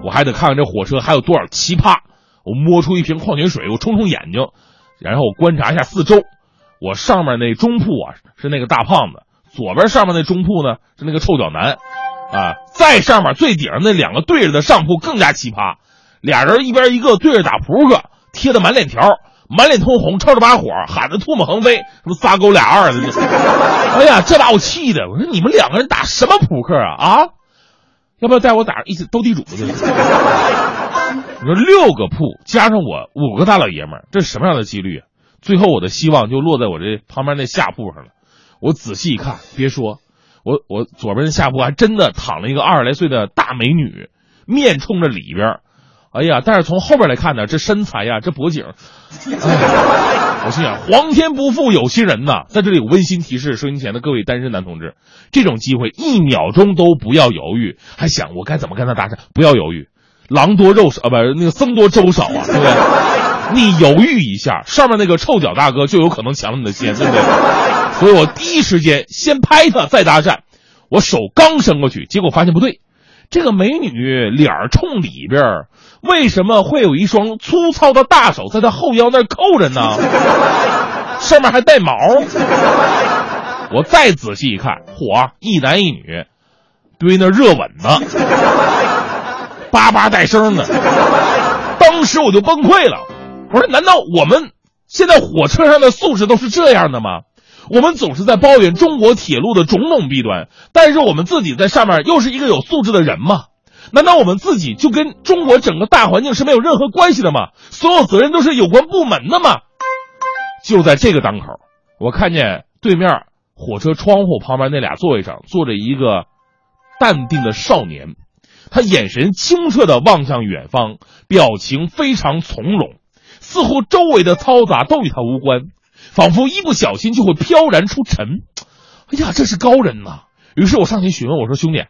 我还得看看这火车还有多少奇葩。我摸出一瓶矿泉水，我冲冲眼睛，然后我观察一下四周。我上面那中铺啊是那个大胖子，左边上面那中铺呢是那个臭脚男，啊，再上面最顶上那两个对着的上铺更加奇葩，俩人一边一个对着打扑克，贴的满脸条，满脸通红，抽着把火，喊的唾沫横飞，什么仨勾俩二的，[LAUGHS] 哎呀，这把我气的，我说你们两个人打什么扑克啊啊？要不要带我打一起斗地主去？[LAUGHS] 你说六个铺加上我五个大老爷们，这是什么样的几率啊？最后我的希望就落在我这旁边那下铺上了。我仔细一看，别说，我我左边的下铺还真的躺了一个二十来岁的大美女，面冲着里边。哎呀，但是从后边来看呢，这身材呀，这脖颈，哎，我心想，皇天不负有心人呐！在这里有温馨提示，收音前的各位单身男同志，这种机会一秒钟都不要犹豫，还想我该怎么跟他搭讪？不要犹豫，狼多肉少啊，不是那个僧多粥少啊，对不对？你犹豫一下，上面那个臭脚大哥就有可能抢了你的先，对不对？所以我第一时间先拍他，再搭讪。我手刚伸过去，结果发现不对，这个美女脸冲里边，为什么会有一双粗糙的大手在她后腰那扣着呢？上面还带毛。我再仔细一看，嚯，一男一女堆那热吻呢，叭叭带声的。当时我就崩溃了，我说：难道我们现在火车上的素质都是这样的吗？我们总是在抱怨中国铁路的种种弊端，但是我们自己在上面又是一个有素质的人吗？难道我们自己就跟中国整个大环境是没有任何关系的吗？所有责任都是有关部门的吗？就在这个当口，我看见对面火车窗户旁边那俩座位上坐着一个淡定的少年，他眼神清澈的望向远方，表情非常从容，似乎周围的嘈杂都与他无关。仿佛一不小心就会飘然出尘。哎呀，这是高人呐！于是我上前询问我说：“兄弟，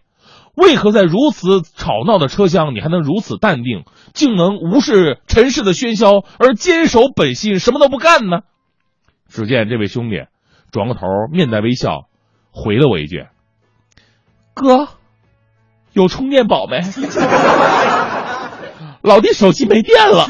为何在如此吵闹的车厢，你还能如此淡定，竟能无视尘世的喧嚣而坚守本心，什么都不干呢？”只见这位兄弟转过头，面带微笑，回了我一句：“哥，有充电宝没？[LAUGHS] 老弟手机没电了。”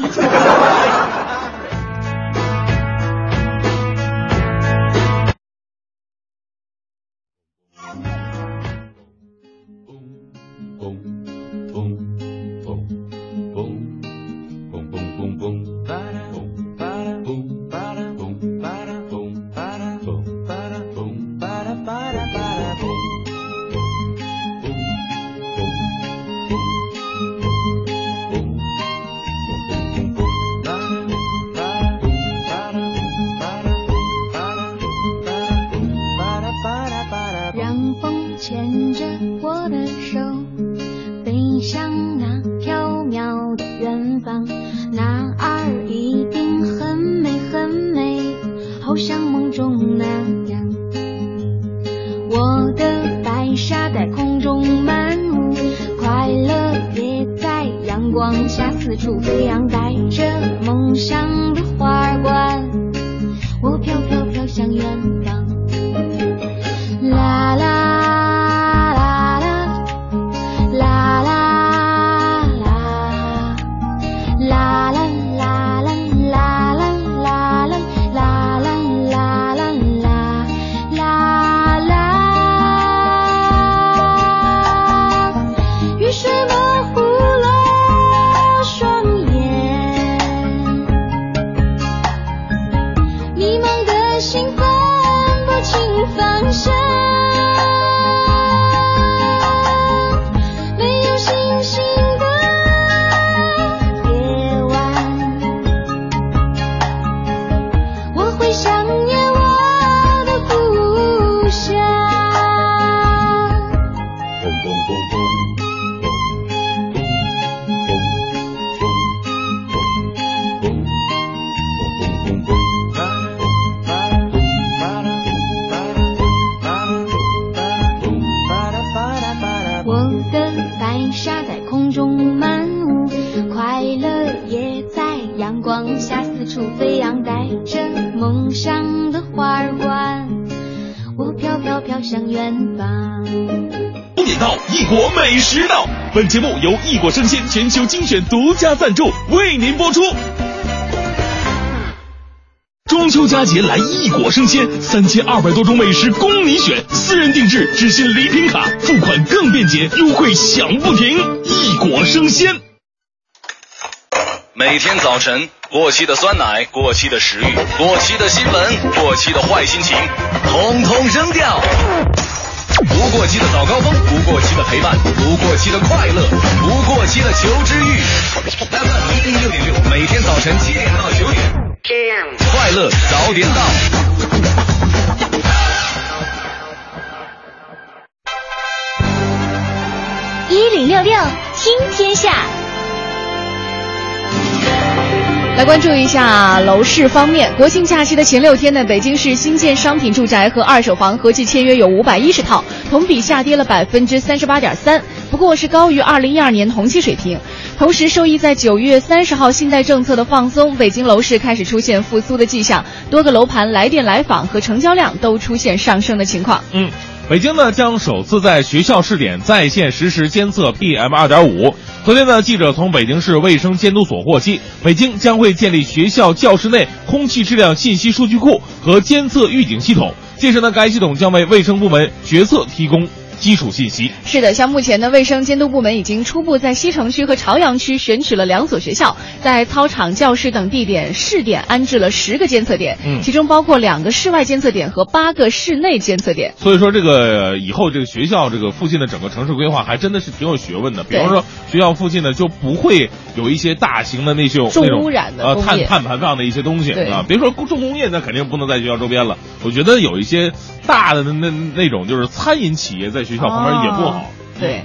异果生鲜全球精选独家赞助，为您播出。中秋佳节来异果生鲜，三千二百多种美食供你选，私人定制，只限礼品卡，付款更便捷，优惠享不停。异果生鲜。每天早晨，过期的酸奶、过期的食欲、过期的新闻、过期的坏心情，统统扔掉。不过期的早高峰，不过期的陪伴，不过期的快乐，不过期的求知欲。FM 一零六点六，每天早晨七点到九点。快乐早点到。一零六六听天下，来关注一下楼市方面，国庆假期的前六天呢，北京市新建商品住宅和二手房合计签约有五百一十套，同比下跌了百分之三十八点三，不过是高于二零一二年同期水平。同时，受益在九月三十号信贷政策的放松，北京楼市开始出现复苏的迹象，多个楼盘来电来访和成交量都出现上升的情况。嗯。北京呢将首次在学校试点在线实时监测 PM 二点五。昨天呢，记者从北京市卫生监督所获悉，北京将会建立学校教室内空气质量信息数据库和监测预警系统。届时呢，该系统将为卫生部门决策提供。基础信息是的，像目前呢，卫生监督部门已经初步在西城区和朝阳区选取了两所学校，在操场、教室等地点试点安置了十个监测点，嗯，其中包括两个室外监测点和八个室内监测点。所以说，这个以后这个学校这个附近的整个城市规划还真的是挺有学问的。比方说，学校附近呢就不会有一些大型的那种重污染的呃碳碳排放的一些东西啊。别说重工业，那肯定不能在学校周边了。我觉得有一些大的那那种就是餐饮企业在。学校旁边也不好。对，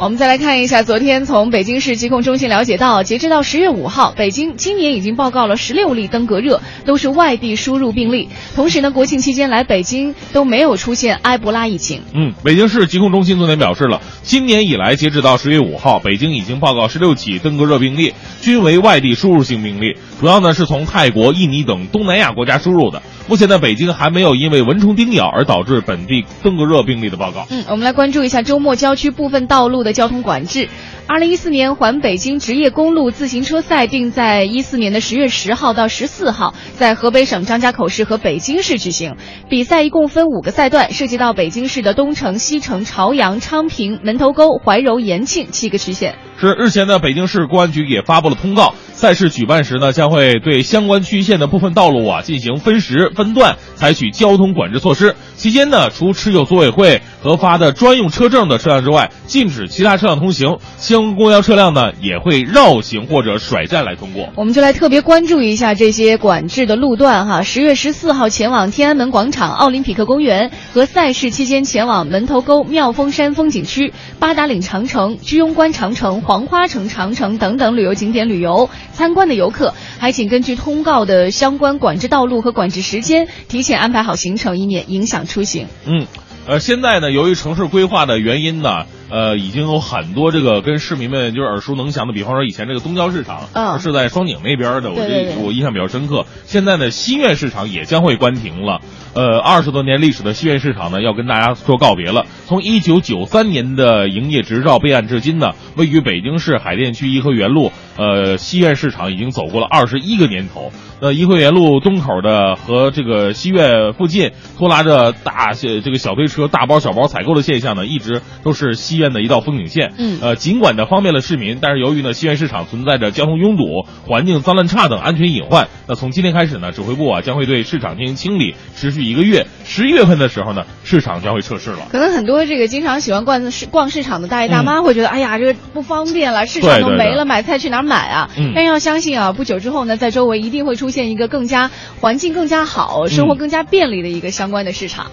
我们再来看一下，昨天从北京市疾控中心了解到，截止到十月五号，北京今年已经报告了十六例登革热，都是外地输入病例。同时呢，国庆期间来北京都没有出现埃博拉疫情。嗯，北京市疾控中心昨天表示了，今年以来截止到十月五号，北京已经报告十六起登革热病例，均为外地输入性病例，主要呢是从泰国、印尼等东南亚国家输入的。目前呢，北京还没有因为蚊虫叮咬而导致本地登革热病例的报告。嗯，我们来关注一下周末郊区部分道路的交通管制。二零一四年环北京职业公路自行车赛定在一四年的十月十号到十四号，在河北省张家口市和北京市举行。比赛一共分五个赛段，涉及到北京市的东城、西城、朝阳、昌平、门头沟、怀柔、延庆七个区县。是日前呢，北京市公安局也发布了通告，赛事举办时呢，将会对相关区县的部分道路啊进行分时分段采取交通管制措施。期间呢，除持有组委会核发的专用车证的车辆之外，禁止其他车辆通行。相关公交车辆呢，也会绕行或者甩站来通过。我们就来特别关注一下这些管制的路段哈。十月十四号前往天安门广场、奥林匹克公园和赛事期间前往门头沟妙峰山风景区、八达岭长城、居庸关长城。黄花城长城等等旅游景点旅游参观的游客，还请根据通告的相关管制道路和管制时间，提前安排好行程，以免影响出行。嗯，呃，现在呢，由于城市规划的原因呢。呃，已经有很多这个跟市民们就是耳熟能详的，比方说以前这个东郊市场，嗯，是在双井那边的，我这我印象比较深刻。现在呢，西苑市场也将会关停了。呃，二十多年历史的西苑市场呢，要跟大家说告别了。从一九九三年的营业执照备案至今呢，位于北京市海淀区颐和园路，呃，西苑市场已经走过了二十一个年头。那，颐和园路东口的和这个西苑附近拖拉着大这个小推车大包小包采购的现象呢，一直都是西苑的一道风景线。嗯，呃，尽管呢方便了市民，但是由于呢西苑市场存在着交通拥堵、环境脏乱差等安全隐患，那从今天开始呢，指挥部啊将会对市场进行清理，持续一个月。十一月份的时候呢，市场将会撤市了。可能很多这个经常喜欢逛市逛市场的大爷大妈会觉得，哎呀，这个不方便了，市场都没了，买菜去哪儿买啊？嗯，但要相信啊，不久之后呢，在周围一定会出现一个更加环境更加好、生活更加便利的一个相关的市场。好，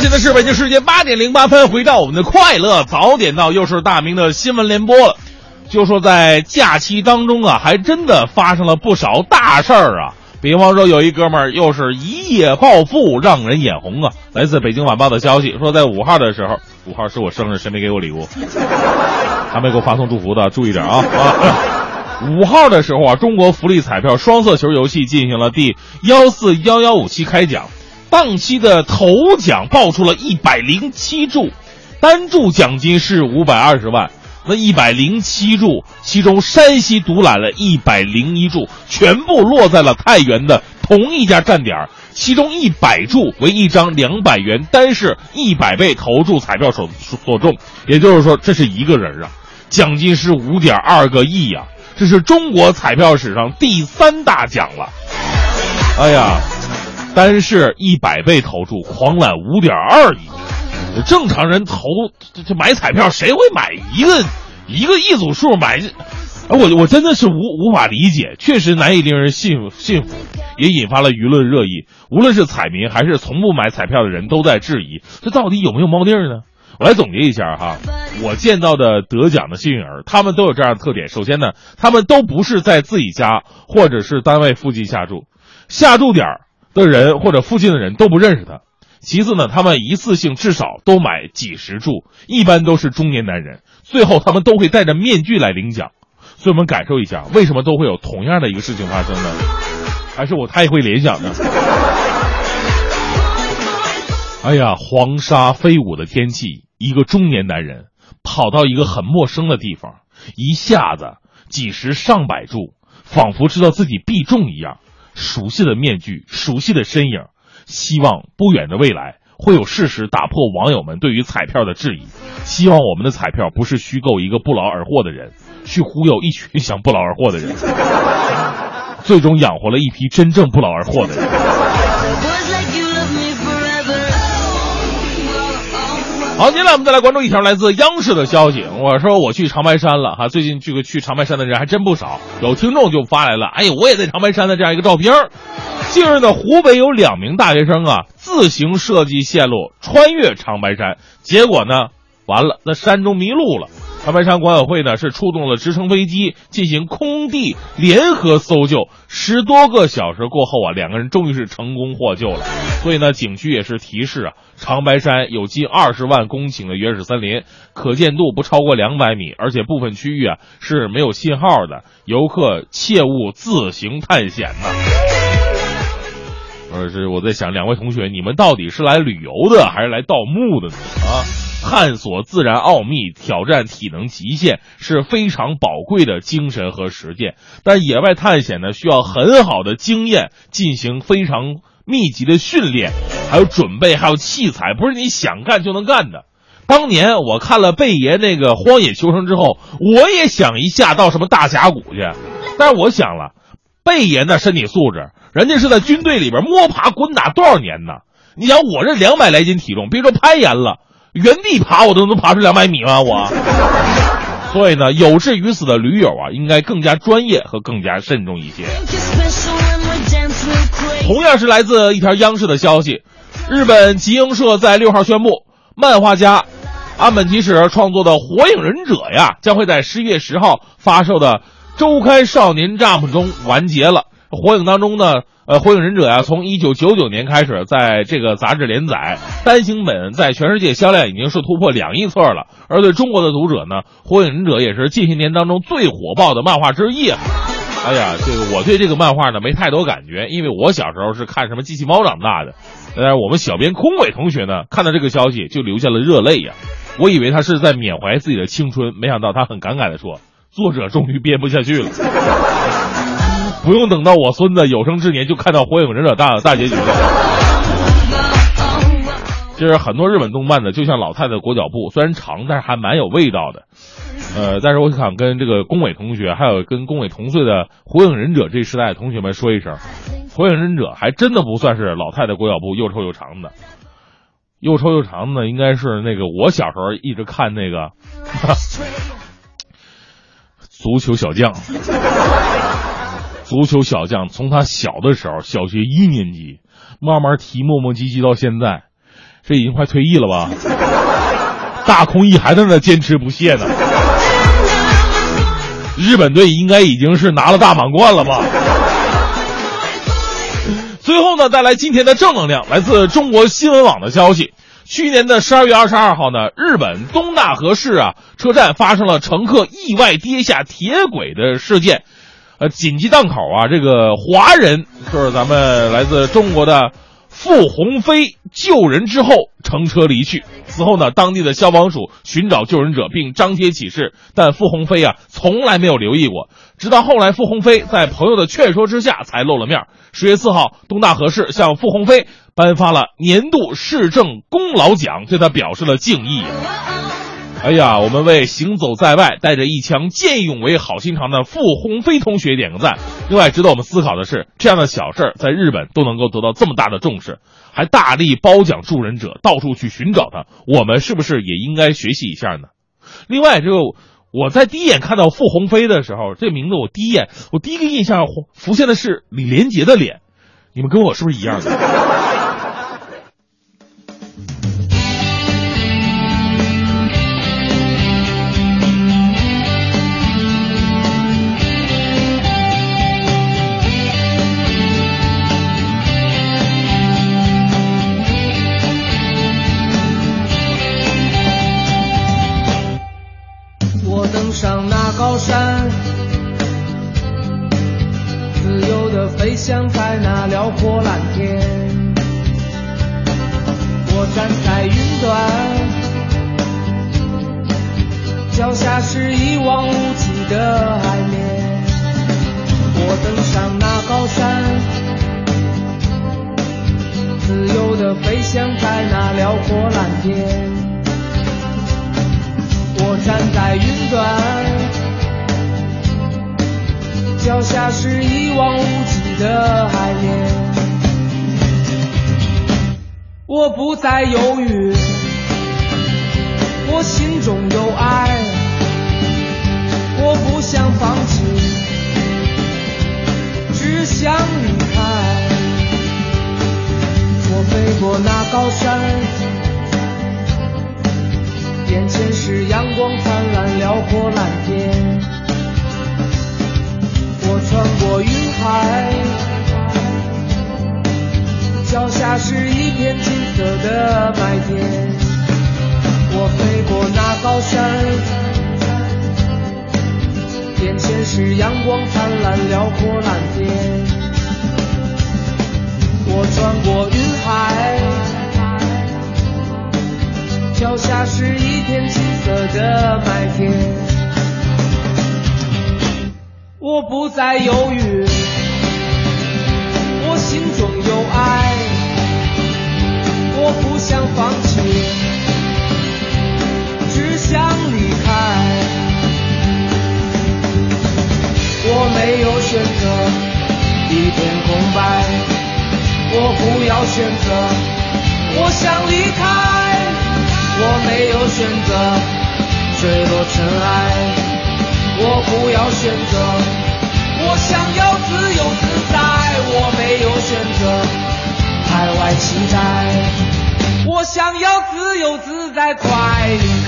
现在是北京时间八点零八分，回到我们的快乐早点到，又是大明的新闻联播了。就说在假期当中啊，还真的发生了不少大事儿啊。比方说，有一哥们儿又是一夜暴富，让人眼红啊。来自北京晚报的消息说，在五号的时候，五号是我生日，谁没给我礼物？[LAUGHS] 还没给我发送祝福的，注意点啊啊！[LAUGHS] 五号的时候啊，中国福利彩票双色球游戏进行了第幺四幺幺五期开奖，当期的头奖爆出了一百零七注，单注奖金是五百二十万。那一百零七注，其中山西独揽了一百零一注，全部落在了太原的同一家站点儿。其中一百注为一张两百元单式一百倍投注彩票所所中，也就是说，这是一个人啊，奖金是五点二个亿呀，这是中国彩票史上第三大奖了。哎呀，单是一百倍投注，狂揽五点二亿。正常人投这这买彩票，谁会买一个一个一组数买？我我真的是无无法理解，确实难以令人信信服，也引发了舆论热议。无论是彩民还是从不买彩票的人，都在质疑这到底有没有猫腻呢？我来总结一下哈，我见到的得奖的幸运儿，他们都有这样的特点。首先呢，他们都不是在自己家或者是单位附近下注，下注点儿的人或者附近的人都不认识他。其次呢，他们一次性至少都买几十注，一般都是中年男人。最后，他们都会戴着面具来领奖。所以我们感受一下，为什么都会有同样的一个事情发生呢？还是我太会联想呢？哎呀，黄沙飞舞的天气，一个中年男人跑到一个很陌生的地方，一下子几十上百注，仿佛知道自己必中一样。熟悉的面具，熟悉的身影。希望不远的未来会有事实打破网友们对于彩票的质疑。希望我们的彩票不是虚构一个不劳而获的人，去忽悠一群想不劳而获的人，最终养活了一批真正不劳而获的人。好，接下来我们再来关注一条来自央视的消息。我说我去长白山了哈，最近这个去长白山的人还真不少。有听众就发来了，哎呀，我也在长白山的这样一个照片近日呢，湖北有两名大学生啊，自行设计线路穿越长白山，结果呢，完了，在山中迷路了。长白山管委会呢是出动了直升飞机进行空地联合搜救，十多个小时过后啊，两个人终于是成功获救了。所以呢，景区也是提示啊，长白山有近二十万公顷的原始森林，可见度不超过两百米，而且部分区域啊是没有信号的，游客切勿自行探险呐。而是我在想，两位同学，你们到底是来旅游的还是来盗墓的呢？啊，探索自然奥秘、挑战体能极限是非常宝贵的精神和实践。但野外探险呢，需要很好的经验，进行非常密集的训练，还有准备，还有器材，不是你想干就能干的。当年我看了贝爷那个《荒野求生》之后，我也想一下到什么大峡谷去，但是我想了，贝爷那身体素质。人家是在军队里边摸爬滚打多少年呢？你想我这两百来斤体重，别说攀岩了，原地爬我都能爬出两百米吗？我。所以呢，有志于此的驴友啊，应该更加专业和更加慎重一些。同样是来自一条央视的消息，日本集英社在六号宣布，漫画家岸本吉史创作的《火影忍者》呀，将会在十一月十号发售的周刊少年 Jump 中完结了。火影当中呢，呃，火影忍者呀，从一九九九年开始在这个杂志连载，单行本在全世界销量已经是突破两亿册了。而对中国的读者呢，火影忍者也是近些年当中最火爆的漫画之一。哎呀，这个我对这个漫画呢没太多感觉，因为我小时候是看什么机器猫长大的。但是我们小编空伟同学呢，看到这个消息就流下了热泪呀。我以为他是在缅怀自己的青春，没想到他很感慨的说：“作者终于编不下去了。”不用等到我孙子有生之年就看到《火影忍者》大大结局了。就是很多日本动漫呢，就像老太太裹脚布，虽然长，但是还蛮有味道的。呃，但是我想跟这个宫伟同学，还有跟宫伟同岁的《火影忍者》这时代的同学们说一声，《火影忍者》还真的不算是老太太裹脚布又臭又长的，又臭又长的应该是那个我小时候一直看那个 [LAUGHS] 足球小将。足球小将从他小的时候，小学一年级，慢慢踢，磨磨唧唧到现在，这已经快退役了吧？[LAUGHS] 大空翼还在那坚持不懈呢。日本队应该已经是拿了大满贯了吧？最后呢，带来今天的正能量，来自中国新闻网的消息：去年的十二月二十二号呢，日本东大和市啊车站发生了乘客意外跌下铁轨的事件，呃，紧急档口啊，这个华人就是咱们来自中国的傅鸿飞救人之后乘车离去。此后呢，当地的消防署寻找救人者并张贴启事，但傅鸿飞啊从来没有留意过。直到后来，傅鸿飞在朋友的劝说之下才露了面。十月四号，东大河市向傅鸿飞颁发了年度市政功劳奖，对他表示了敬意。[LAUGHS] 哎呀，我们为行走在外、带着一腔见义勇为好心肠的傅鸿飞同学点个赞。另外，值得我们思考的是，这样的小事儿在日本都能够得到这么大的重视，还大力褒奖助人者，到处去寻找他，我们是不是也应该学习一下呢？另外，这个我在第一眼看到傅鸿飞的时候，这名字我第一眼我第一个印象浮现的是李连杰的脸，你们跟我是不是一样的？我登上那高山，自由的飞翔在那辽阔蓝天。我站在云端，脚下是一望无际的海面。我登上那高山，自由的飞翔在那辽阔蓝天。我站在云端，脚下是一望无际的海面。我不再犹豫，我心中有爱，我不想放弃，只想离开。我飞过那高山。眼前是阳光灿烂、辽阔蓝天，我穿过云海，脚下是一片金色的麦田。我飞过那高山，眼前是阳光灿烂、辽阔蓝天。我穿过云海。脚下是一片金色的麦田，我不再犹豫，我心中有爱，我不想放弃，只想离开。我没有选择，一片空白，我不要选择，我想离开。我没有选择坠落尘埃，我不要选择，我想要自由自在。我没有选择海外期待，我想要自由自在，快乐。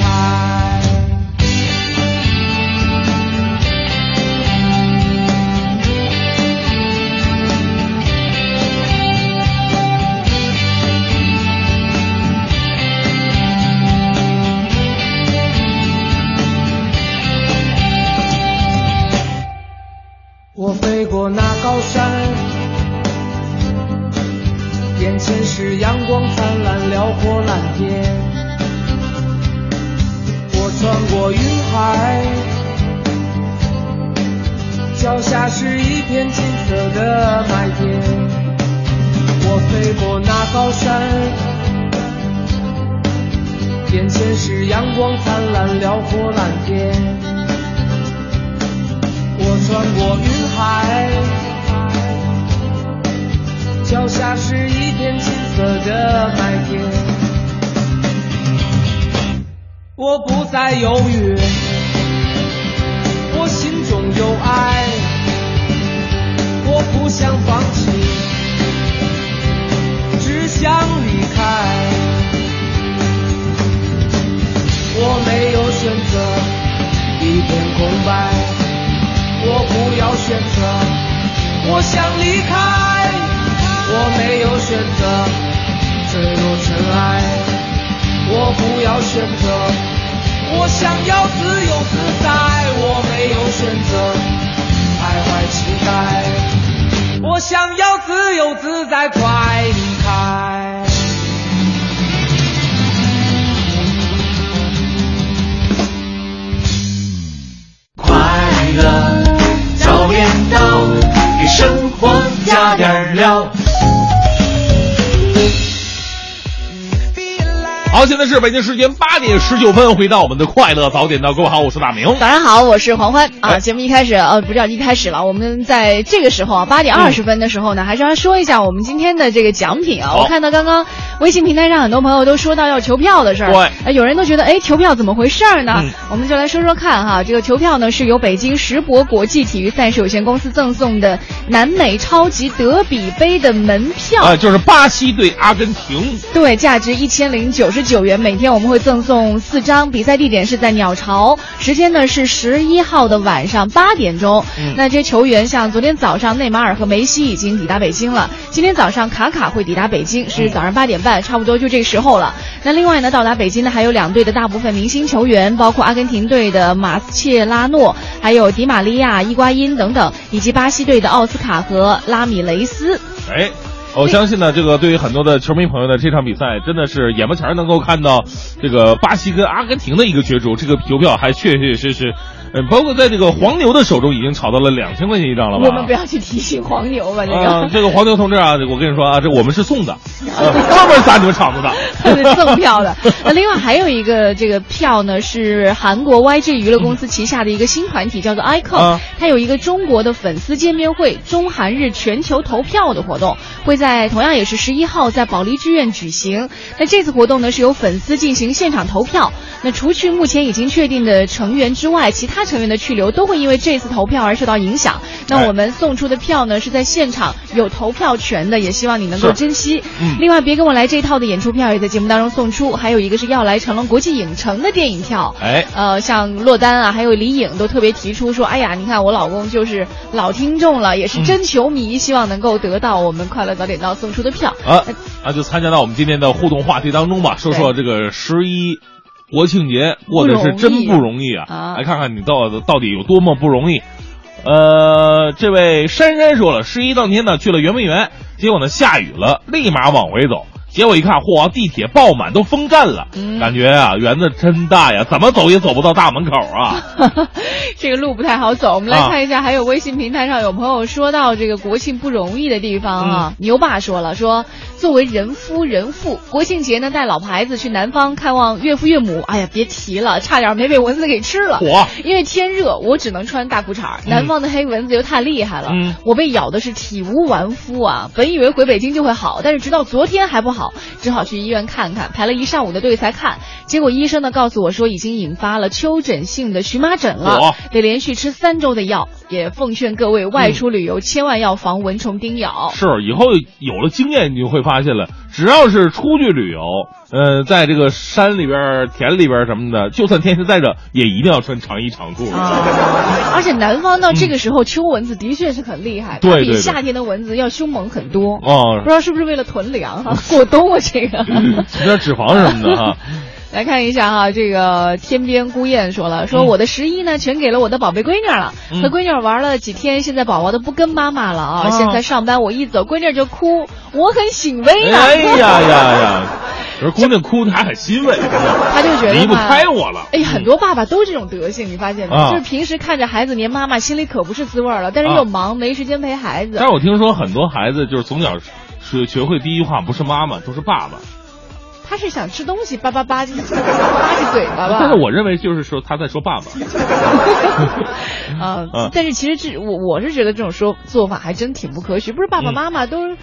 山，眼前是阳光灿烂、辽阔蓝天。我穿过云海，脚下是一片金色的麦田。我飞过那高山，眼前是阳光灿烂、辽阔蓝天。我穿过云海，脚下是一片金色的麦田。我不再犹豫，我心中有爱，我不想放弃，只想离开。我没有选择，一片空白。我不要选择，我想离开。我没有选择坠落尘埃，我不要选择。我想要自由自在，我没有选择，徘徊期待。我想要自由自在，快离开。快乐早点到，给生活加点料。好，现在是北京时间八点十九分，回到我们的快乐早点到，各位好，我是大明。早上好，我是黄欢啊。节目一开始呃，不叫一开始了，我们在这个时候啊，八点二十分的时候呢，还是要说一下我们今天的这个奖品啊。我看到刚刚微信平台上很多朋友都说到要求票的事儿，对，呃，有人都觉得哎，求票怎么回事儿呢？我们就来说说看哈。这个球票呢，是由北京石博国际体育赛事有限公司赠送的南美超级德比杯的门票，啊，就是巴西对阿根廷，对，价值一千零九十九元。每天我们会赠送四张，比赛地点是在鸟巢，时间呢是十一号的晚上八点钟。嗯那这些球员像昨天早上内马尔和梅西已经抵达北京了，今天早上卡卡会抵达北京，是早上八点半，差不多就这个时候了。那另外呢，到达北京的还有两队的大部分明星球员，包括阿根廷队的马切拉诺，还有迪玛利亚、伊瓜因等等，以及巴西队的奥斯卡和拉米雷斯。哎。我 [LAUGHS] 相信呢，这个对于很多的球迷朋友呢，这场比赛真的是眼巴前能够看到这个巴西跟阿根廷的一个角逐，这个邮票还确确实实，嗯，包括在这个黄牛的手中已经炒到了两千块钱一张了吧？我们不要去提醒黄牛吧，这个。啊，这个黄牛同志啊，我跟你说啊，这我们是送的，呃专门砸你们场子的，[LAUGHS] 是赠票的。那另外还有一个这个票呢，是韩国 YG 娱乐公司旗下的一个新团体，叫做 ICON，、啊它有一个中国的粉丝见面会，中韩日全球投票的活动，会在同样也是十一号在保利剧院举行。那这次活动呢是由粉丝进行现场投票。那除去目前已经确定的成员之外，其他成员的去留都会因为这次投票而受到影响。那我们送出的票呢是在现场有投票权的，也希望你能够珍惜。嗯另外，别跟我来这一套的演出票也在节目当中送出，还有一个是要来成龙国际影城的电影票。哎，呃，像洛丹啊，还有李颖都特别提出说，哎呀，你看我老公就是老听众了，也是真球迷，希望能够得到我们快乐早点到送出的票。啊，那就参加到我们今天的互动话题当中吧，说说这个十一国庆节过得是真不容易啊！啊来看看你到到底有多么不容易。呃，这位珊珊说了，十一当天呢去了圆明园，结果呢下雨了，立马往回走。结果一看，嚯，地铁爆满，都封站了。嗯感觉啊，园子真大呀，怎么走也走不到大门口啊。[LAUGHS] 这个路不太好走，我们来啊看一下，还有微信平台上有朋友说到这个国庆不容易的地方嗯啊。牛爸说了，说作为人夫人妇，国庆节呢带老婆孩子去南方看望岳父岳母，哎呀，别提了，差点没被蚊子给吃了。嚯因为天热，我只能穿大裤衩儿。南方的黑蚊子又太厉害了，嗯我被咬的是体无完肤啊！本以为回北京就会好，但是直到昨天还不好，只好去医院看看，排了一上午的队才看。结果医生呢告诉我说，已经引发了丘疹性的荨麻疹了，得连续吃三周的药。也奉劝各位外出旅游，千万要防蚊虫叮咬。是，以后有了经验，你就会发现了，只要是出去旅游，呃，在这个山里边、田里边什么的，就算天气再热，也一定要穿长衣长裤。啊，而且南方到这个时候，秋蚊子的确是很厉害，对对对夏天的蚊子要凶猛很多。哦不知道是不是为了囤粮哈、过冬啊这个。吃点脂肪什么的哈。[LAUGHS] 来看一下哈，这个天边孤雁说了，说嗯我的十一呢全给了我的宝贝闺女了，嗯和闺女玩了几天，现在宝宝都不跟妈妈了啊，哦现在上班我一走，闺女就哭，我很欣慰呢。哎呀呀 [LAUGHS] 呀！可是姑娘哭，她还很欣慰，[LAUGHS] 她就觉得离不开我了。哎，很多爸爸都这种德性，你发现没？啊就是平时看着孩子黏妈妈，心里可不是滋味儿了，但是啊又忙，没时间陪孩子。但是我听说很多孩子就是从小学学会第一句话不是妈妈，都是爸爸。他是想吃东西，叭叭叭就吧唧嘴巴吧。但是我认为就是说他在说爸爸。[LAUGHS] 啊嗯，但是其实这我我是觉得这种说做法还真挺不科学，不是爸爸嗯妈妈都。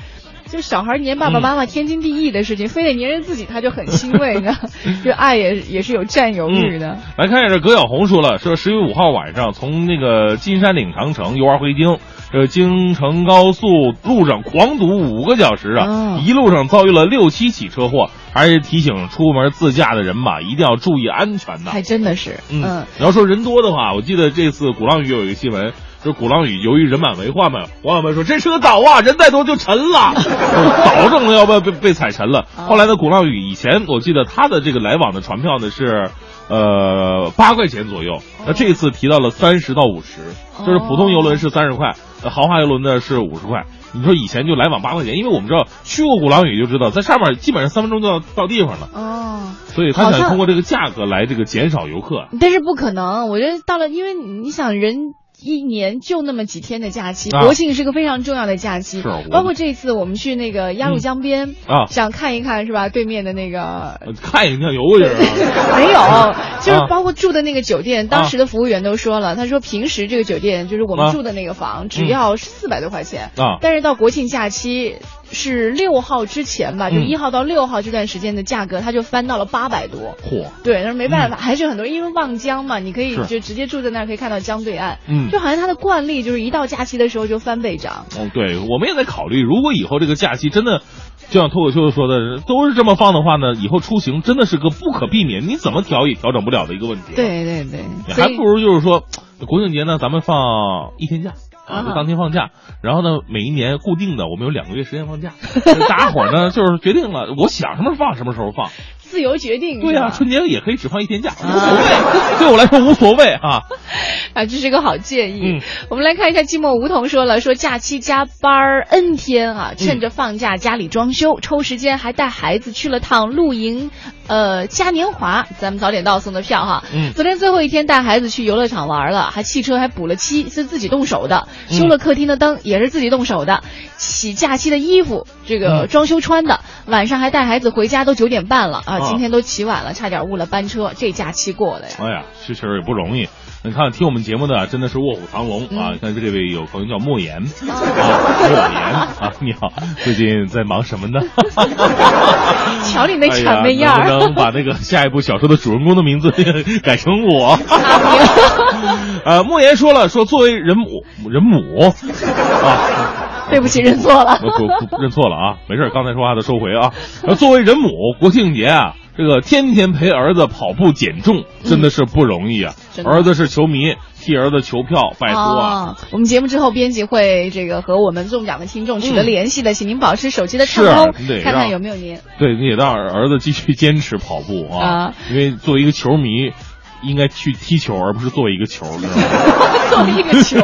就小孩黏爸爸妈妈天经地义的事情，非得黏人自己，他就很欣慰呢。[LAUGHS] 就爱也也是有占有欲的。来看一下，这葛小红说了，说十月五号晚上从那个金山岭长城游玩回京，这京承高速路上狂堵五个小时啊，哦一路上遭遇了六七起车祸，还是提醒出门自驾的人吧，一定要注意安全呐。还真的是，嗯，你要说人多的话，我记得这次鼓浪屿有一个新闻，说鼓浪屿由于人满为患嘛，网友们说这是个岛啊，人再多就沉了，[LAUGHS] 保证了要不要被被踩沉了。后来呢，鼓浪屿以前我记得它的这个来往的船票呢是。呃，八块钱左右。那这次提到了三十到五十，就是普通游轮是三十块，呃豪华游轮呢是五十块。你说以前就来往八块钱，因为我们知道去过鼓浪屿就知道，在上面基本上三分钟就要到地方了。哦，所以他想通过这个价格来这个减少游客。但是不可能，我觉得到了，因为你想人。一年就那么几天的假期，啊国庆是个非常重要的假期。是包括这次我们去那个鸭绿江边啊想看一看是吧？对面的那个看一看游过去啊。[LAUGHS] 没有，[LAUGHS] 就是啊包括住的那个酒店，当时的服务员都说了，他说平时这个酒店就是我们啊住的那个房，只嗯要四百多块钱啊但是到国庆假期是六号之前吧，就嗯一号到六号这段时间的价格，它就翻到了八百多。嚯，对，但是没办法，还是有很多人因为望江嘛，你可以就直接住在那儿，可以看到江对岸。嗯就好像它的惯例就是一到假期的时候就翻倍涨。哦，对，我们也在考虑，如果以后这个假期真的，就像脱口秀说的，都是这么放的话呢，以后出行真的是个不可避免，你怎么调也调整不了的一个问题。，对对对，你还不如就是说，国庆节呢，咱们放一天假。啊，就啊当天放假，然后呢，每一年固定的，我们有两个月时间放假，大家伙儿呢就是决定了，我想什么时候放什么时候放。[LAUGHS] 自由决定。对呀、是吧春节也可以只放一天假，无所谓，对我来说无所谓啊。[LAUGHS] 啊，这是个好建议。嗯我们来看一下，寂寞梧桐说了，说假期加班儿 N 天啊，趁着放假家里装修，抽时间还带孩子去了趟露营，呃，嘉年华。咱们早点到送的票哈。嗯昨天最后一天带孩子去游乐场玩了，还汽车还补了漆，是自己动手的，嗯修了客厅的灯也是自己动手的，洗假期的衣服，这个嗯装修穿的，晚上还带孩子回家，都九点半了啊，啊今天都起晚了，差点误了班车，这假期过的呀。哎呀，其实也不容易。你看，听我们节目的真的是卧虎藏龙啊！你看这位有朋友叫莫言啊，莫言啊，你好，最近在忙什么呢？[LAUGHS] 瞧你那哎呀谄媚样儿。能不能把那个下一部小说的主人公的名字改成我？[LAUGHS] 呃，莫言说了，说作为人母，人母啊，对不起，认错了。不不不认错了啊，没事，刚才说话的收回啊。呃，作为人母，国庆节啊，这个天天陪儿子跑步减重，真的是不容易啊。儿子是球迷，替儿子求票，拜托啊。哦，我们节目之后，编辑会这个和我们中奖的听众取得联系的，请您保持手机的畅通看看有没有您。对，你也让儿子继续坚持跑步啊，啊因为作为一个球迷，应该去踢球，而不是做一个球，知道吗？[LAUGHS] 做一个球。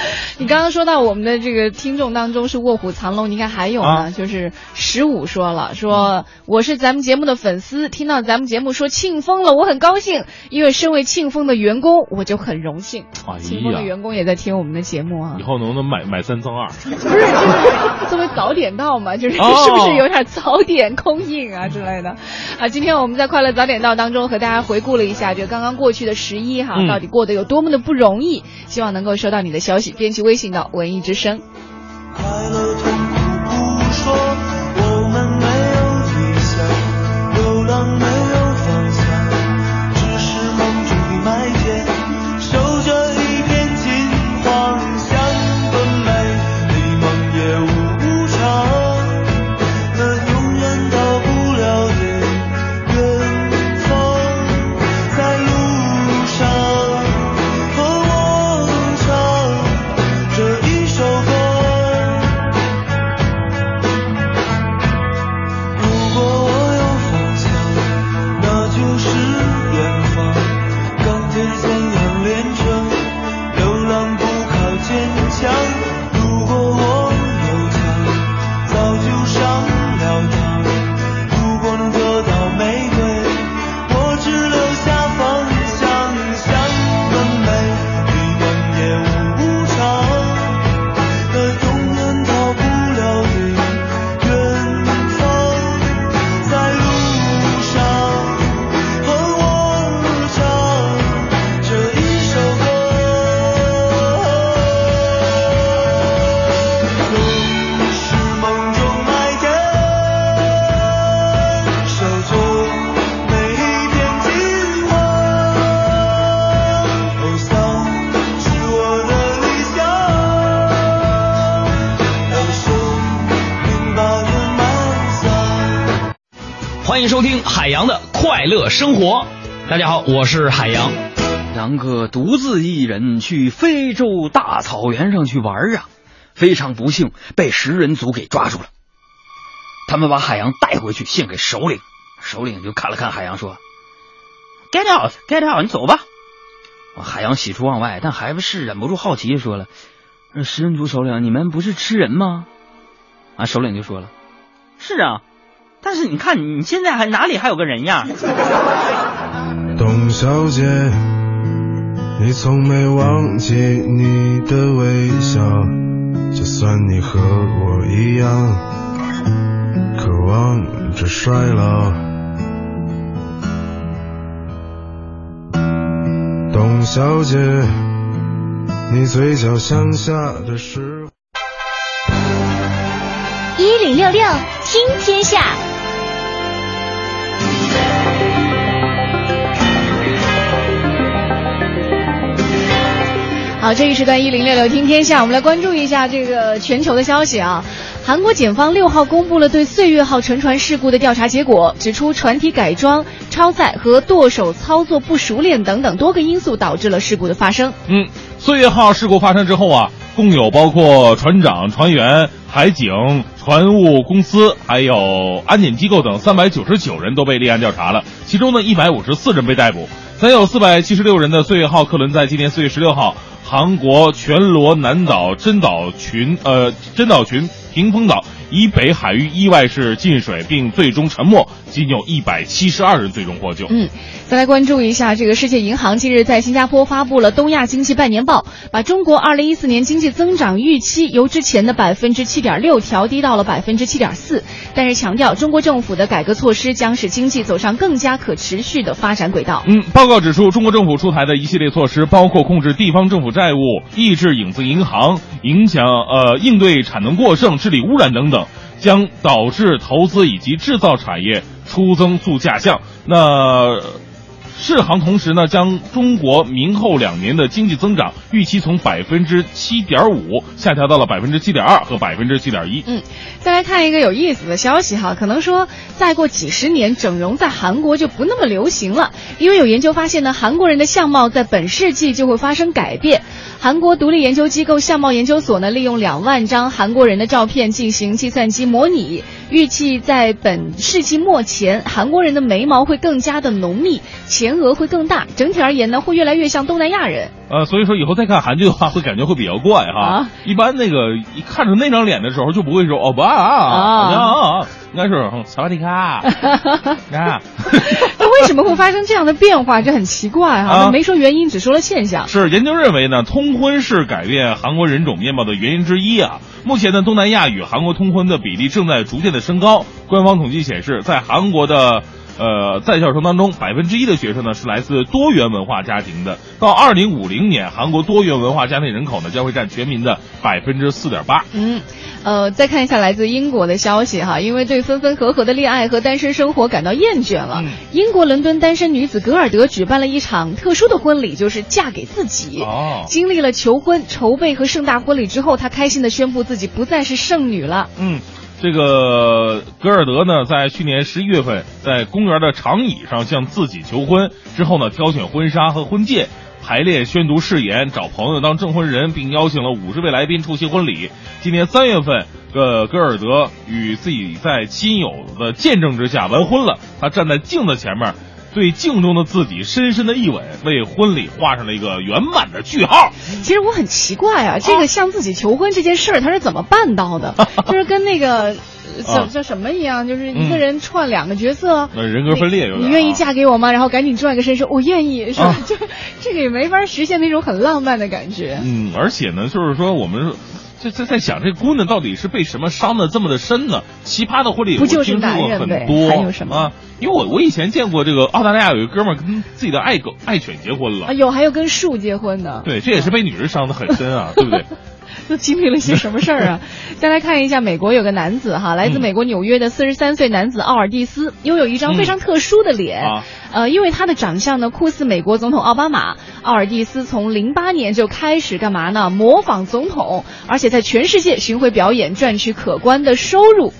[LAUGHS] 你刚刚说到我们的这个听众当中是卧虎藏龙，你看还有呢，啊就是十五说了，说我是咱们节目的粉丝，听到咱们节目说庆丰了，我很高兴，因为身为庆丰的员工，我就很荣幸。哎庆丰的，员工也在听我们的节目啊以，后能不能买买三赠二？不 [LAUGHS] 是，就是作为早点到嘛，就是哦是不是有点早点供应啊之类的？啊，今天我们在快乐早点到当中和大家回顾了一下就刚刚过去的十一哈，嗯到底过得有多么的不容易，希望能够收到你的消息，编辑微信到文艺之声。快乐痛苦不说，洋的快乐生活。大家好，我是海洋。杨哥独自一人去非洲大草原上去玩啊，非常不幸被食人族给抓住了。他们把海洋带回去献给首领，首领就看了看海洋说：“Get out, get out，你走吧。”海洋喜出望外，但还是忍不住好奇，说了：“食人族首领，你们不是吃人吗？”啊，首领就说了：“是啊，但是你看你现在还哪里还有个人样？”董小姐，你从没忘记你的微笑，就算你和我一样，渴望着衰老。董小姐，你嘴角向下的时候。一零六六听天下。好，这一时段一零六六听天下，我们来关注一下这个全球的消息啊。韩国检方六号公布了对岁月号沉船事故的调查结果，指出船体改装、超载和舵手操作不熟练等等多个因素导致了事故的发生。嗯，岁月号事故发生之后啊，共有包括船长、船员、海警、船务公司，还有安检机构等三百九十九人都被立案调查了，其中呢一百五十四人被逮捕。载有四百七十六人的岁月号客轮在今年四月十六号，韩国全罗南岛珍岛群呃珍岛群屏风岛以北海域意外是进水，并最终沉没，仅有一百七十二人最终获救。嗯，再来关注一下这个世界银行近日在新加坡发布了东亚经济半年报，把中国二零一四年经济增长预期由之前的百分之七点六调低到了百分之七点四，但是强调中国政府的改革措施将使经济走上更加可持续的发展轨道。嗯，报告指出，中国政府出台的一系列措施，包括控制地方政府债务、抑制影子银行、影响呃应对产能过剩、治理污染等等，将导致投资以及制造产业出增速下降。那世行同时呢，将中国明后两年的经济增长预期从百分之七点五下调到了百分之七点二和百分之七点一。嗯，再来看一个有意思的消息哈，可能说再过几十年，整容在韩国就不那么流行了，因为有研究发现呢，韩国人的相貌在本世纪就会发生改变。韩国独立研究机构相貌研究所呢，利用两万张韩国人的照片进行计算机模拟，预计在本世纪末前，韩国人的眉毛会更加的浓密，前额会更大，整体而言呢，会越来越像东南亚人。呃，所以说以后再看韩剧的话，会感觉会比较怪哈。啊一般那个一看着那张脸的时候，就不会说哦不啊应该是嗯萨瓦迪卡 [LAUGHS] 啊。那为什么会发生这样的变化？这很奇怪哈、啊没说原因，只说了现象。是研究认为呢，通婚是改变韩国人种面貌的原因之一啊。目前呢，东南亚与韩国通婚的比例正在逐渐的升高。官方统计显示，在韩国的呃在校生当中，百分之一的学生呢是来自多元文化家庭的。到二零五零年，韩国多元文化家庭人口呢将会占全民的百分之四点八。嗯，呃，再看一下来自英国的消息哈，因为对分分合合的恋爱和单身生活感到厌倦了，英国伦敦单身女子格尔德举办了一场特殊的婚礼，就是嫁给自己。哦经历了求婚、筹备和盛大婚礼之后，她开心的宣布自己不再是剩女了。嗯，这个格尔德呢，在去年十一月份在公园的长椅上向自己求婚，之后呢，挑选婚纱和婚戒。排练、宣读誓言、找朋友当证婚人，并邀请了五十位来宾出席婚礼。今年三月份，呃，格尔德与自己在亲友的见证之下完婚了。他站在镜子前面，对镜中的自己深深的一吻，为婚礼画上了一个圆满的句号。[LAUGHS] 其实我很奇怪啊，这个向自己求婚这件事儿，他是怎么办到的？[LAUGHS] 就是跟那个呃叫啊叫什么一样，就是一个人串两个角色。[LAUGHS] 那人格分裂有点、啊。你愿意嫁给我吗？然后赶紧转个身说我愿意，是吧？啊就这个也没法实现那种很浪漫的感觉。嗯，而且呢，就是说我们在在在想，这姑娘到底是被什么伤的这么的深呢？奇葩的婚礼不就是我听说过很多，还有什么啊？因为我我以前见过这个澳大利亚有一个哥们儿跟自己的爱狗爱犬结婚了，啊，有还有跟树结婚的，对，这也是被女人伤的很深啊，[LAUGHS] 对不对？[LAUGHS] 都经历了些什么事儿啊？[LAUGHS] 再来看一下，美国有个男子哈，来自美国纽约的四十三岁男子奥尔蒂斯，拥有一张非常特殊的脸。啊呃，因为他的长相呢酷似美国总统奥巴马，奥尔蒂斯从零八年就开始干嘛呢？模仿总统，而且在全世界巡回表演，赚取可观的收入。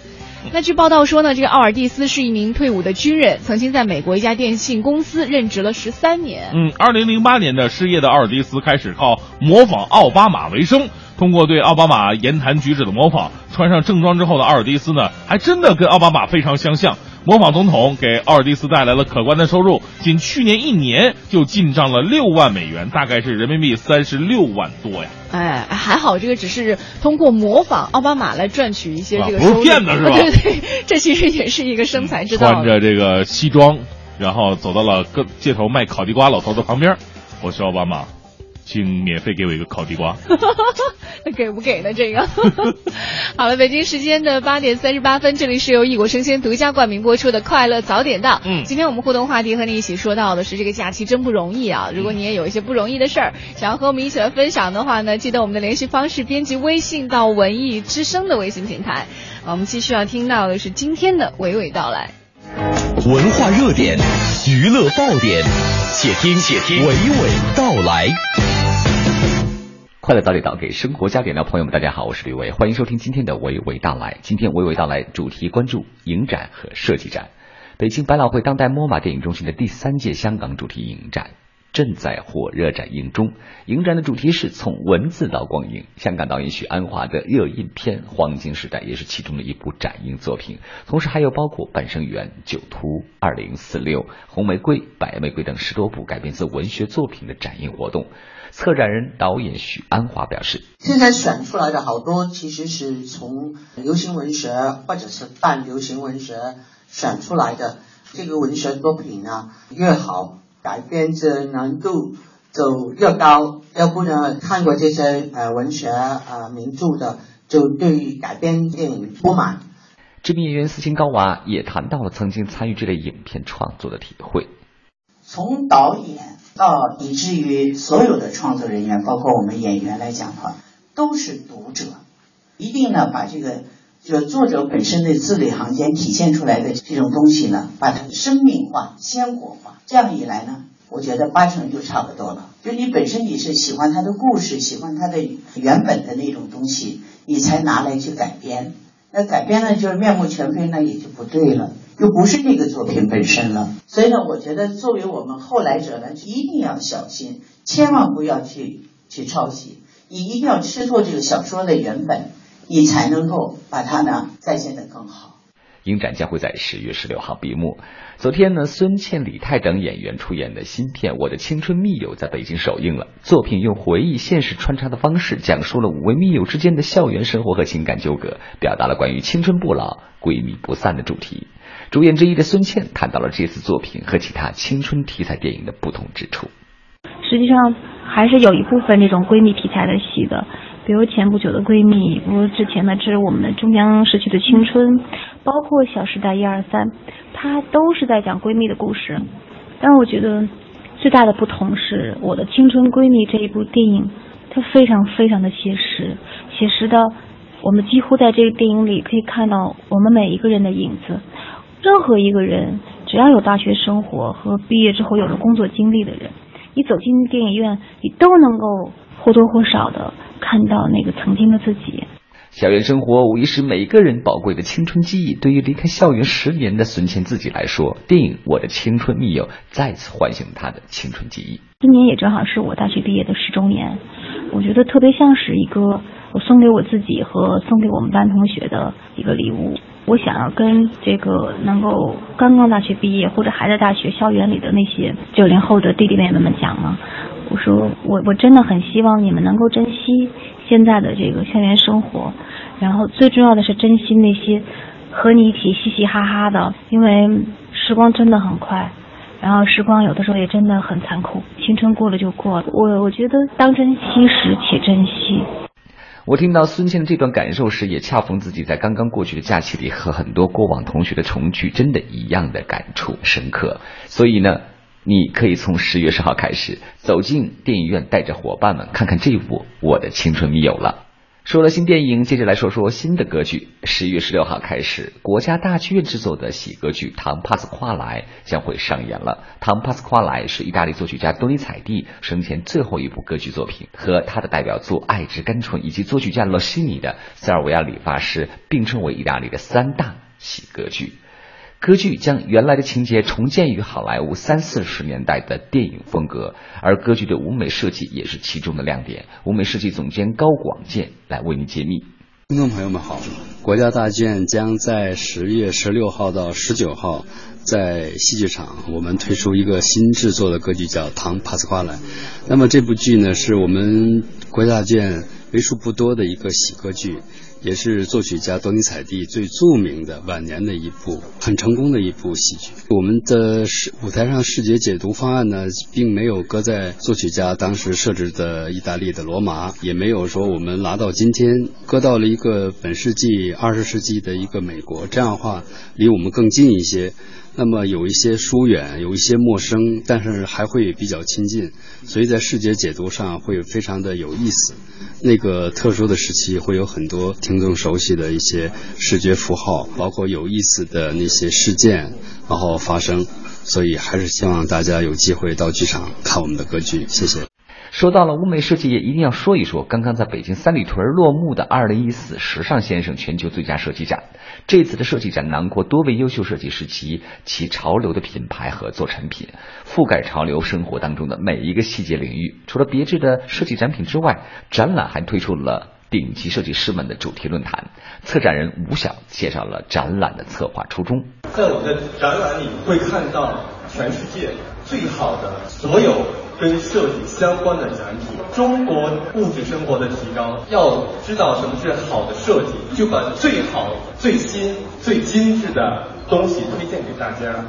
那据报道说呢，这个奥尔蒂斯是一名退伍的军人，曾经在美国一家电信公司任职了十三年。嗯，二零零八年的失业的奥尔蒂斯开始靠模仿奥巴马为生。通过对奥巴马言谈举止的模仿，穿上正装之后的奥尔蒂斯呢，还真的跟奥巴马非常相像。模仿总统给奥尔蒂斯带来了可观的收入，仅去年一年就进账了六万美元，大概是人民币三十六万多呀。哎，还好这个只是通过模仿奥巴马来赚取一些这个啊不是，骗子是吧 [LAUGHS] 对对，这其实也是一个生财之道。穿着这个西装，然后走到了个街头卖烤地瓜老头的旁边。我是奥巴马，请免费给我一个烤地瓜。[LAUGHS] 那给不给呢？这个 [LAUGHS] 好了，北京时间的八点三十八分，这里是由异国生鲜独家冠名播出的《快乐早点到》。嗯今天我们互动话题和你一起说到的是这个假期真不容易啊！如果你也有一些不容易的事儿，想要和我们一起来分享的话呢，记得我们的联系方式，编辑微信到文艺之声的微信平台。啊我们继续要听到的是今天的娓娓道来。文化热点，娱乐爆点，且听且听娓娓道来。快乐早点到，给生活加点料。朋友们，大家好，我是李伟，欢迎收听今天的娓娓道来。今天娓娓道来主题关注影展和设计展。北京百老汇当代 MoMA 电影中心的第三届香港主题影展正在火热展映中。影展的主题是从文字到光影。香港导演许鞍华的热映片《黄金时代》也是其中的一部展映作品，同时还有包括《半生缘》《酒徒》《二零四六》《红玫瑰》《白玫瑰》等十多部改编自文学作品的展映活动。策展人导演许鞍华表示。现在选出来的好多其实是从流行文学或者是半流行文学选出来的。这个文学作品呢越好，改编者难度就越高。要不呢，看过这些呃文学呃名著的，就对改编电影不满。知名演员斯琴高娃也谈到了曾经参与这类影片创作的体会。从导演到以至于所有的创作人员，包括我们演员来讲的话，都是读者，一定呢把这个就作者本身的字里行间体现出来的这种东西呢，把它生命化、鲜活化。这样一来呢，我觉得八成就差不多了。就你本身你是喜欢他的故事，喜欢他的原本的那种东西，你才拿来去改编。那改编呢，就是面目全非，那也就不对了。就不是那个作品本身了。所以呢，我觉得作为我们后来者呢，一定要小心，千万不要去去抄袭，你一定要吃透这个小说的原本，你才能够把它呢再现得更好。影展将会在十月十六号闭幕。昨天呢，孙茜、李泰等演员出演的新片《我的青春密友》在北京首映了。作品用回忆、现实穿插的方式，讲述了五位密友之间的校园生活和情感纠葛，表达了关于青春不老、闺蜜不散的主题。主演之一的孙茜谈到了这次作品和其他青春题材电影的不同之处。实际上还是有一部分这种闺蜜题材的戏的，比如前不久的闺蜜，比如之前的《致我们的中央逝去的青春》，包括《小时代》一二三，它都是在讲闺蜜的故事。但我觉得最大的不同是，《我的青春闺蜜》这一部电影，它非常非常的写实，写实的我们几乎在这个电影里可以看到我们每一个人的影子。任何一个人，只要有大学生活和毕业之后有了工作经历的人，你走进电影院，你都能够或多或少的看到那个曾经的自己。校园生活无疑是每个人宝贵的青春记忆。对于离开校园十年的孙茜自己来说，电影《我的青春密友》再次唤醒她的青春记忆。今年也正好是我大学毕业的十周年，我觉得特别像是一个我送给我自己和送给我们班同学的一个礼物。我想要跟这个能够刚刚大学毕业或者还在大学校园里的那些九零后的弟弟妹妹们讲呢，我说我我真的很希望你们能够珍惜现在的这个校园生活，然后最重要的是珍惜那些和你一起嘻嘻哈哈的，因为时光真的很快。然后时光有的时候也真的很残酷，青春过了就过了。我我觉得当珍惜时且珍惜。我听到孙茜的这段感受时，也恰逢自己在刚刚过去的假期里和很多过往同学的重聚，真的一样的感触深刻。所以呢，你可以从十月十号开始走进电影院，带着伙伴们看看这部《我的青春密友》了。说了新电影，接着来说说新的歌剧。十月十六号开始，国家大剧院制作的喜歌剧《唐帕斯夸莱》将会上演了。《唐帕斯夸莱》是意大利作曲家多尼采蒂生前最后一部歌剧作品，和他的代表作《爱之甘醇》以及作曲家罗西尼的《塞尔维亚理发师》并称为意大利的三大喜歌剧。歌剧将原来的情节重建于好莱坞三四十年代的电影风格，而歌剧的舞美设计也是其中的亮点。舞美设计总监高广建来为您揭秘。听众朋友们好，国家大剧院将在十月十六号到十九号在戏剧场，我们推出一个新制作的歌剧，叫《唐帕斯夸莱》。那么这部剧呢，是我们国家大剧院为数不多的一个喜歌剧。也是作曲家多尼采蒂最著名的晚年的一部很成功的一部戏剧。我们的视舞台上视觉解读方案呢，并没有搁在作曲家当时设置的意大利的罗马，也没有说我们拿到今天，搁到了一个本世纪二十世纪的一个美国，这样的话离我们更近一些。那么有一些疏远，有一些陌生，但是还会比较亲近，所以在视觉解读上会非常的有意思。那个特殊的时期会有很多听众熟悉的一些视觉符号，包括有意思的那些事件，然后发生。所以还是希望大家有机会到剧场看我们的歌剧。谢谢。说到了物美设计，也一定要说一说刚刚在北京三里屯落幕的二零一四时尚先生全球最佳设计展。这次的设计展囊括多位优秀设计师及其潮流的品牌合作产品，覆盖潮流生活当中的每一个细节领域。除了别致的设计展品之外，展览还推出了顶级设计师们的主题论坛。策展人吴晓介绍了展览的策划初衷。在我的展览里，会看到全世界最好的所有。跟设计相关的展品，中国物质生活的提高，要知道什么是好的设计，就把最好、最新、最精致的东西推荐给大家。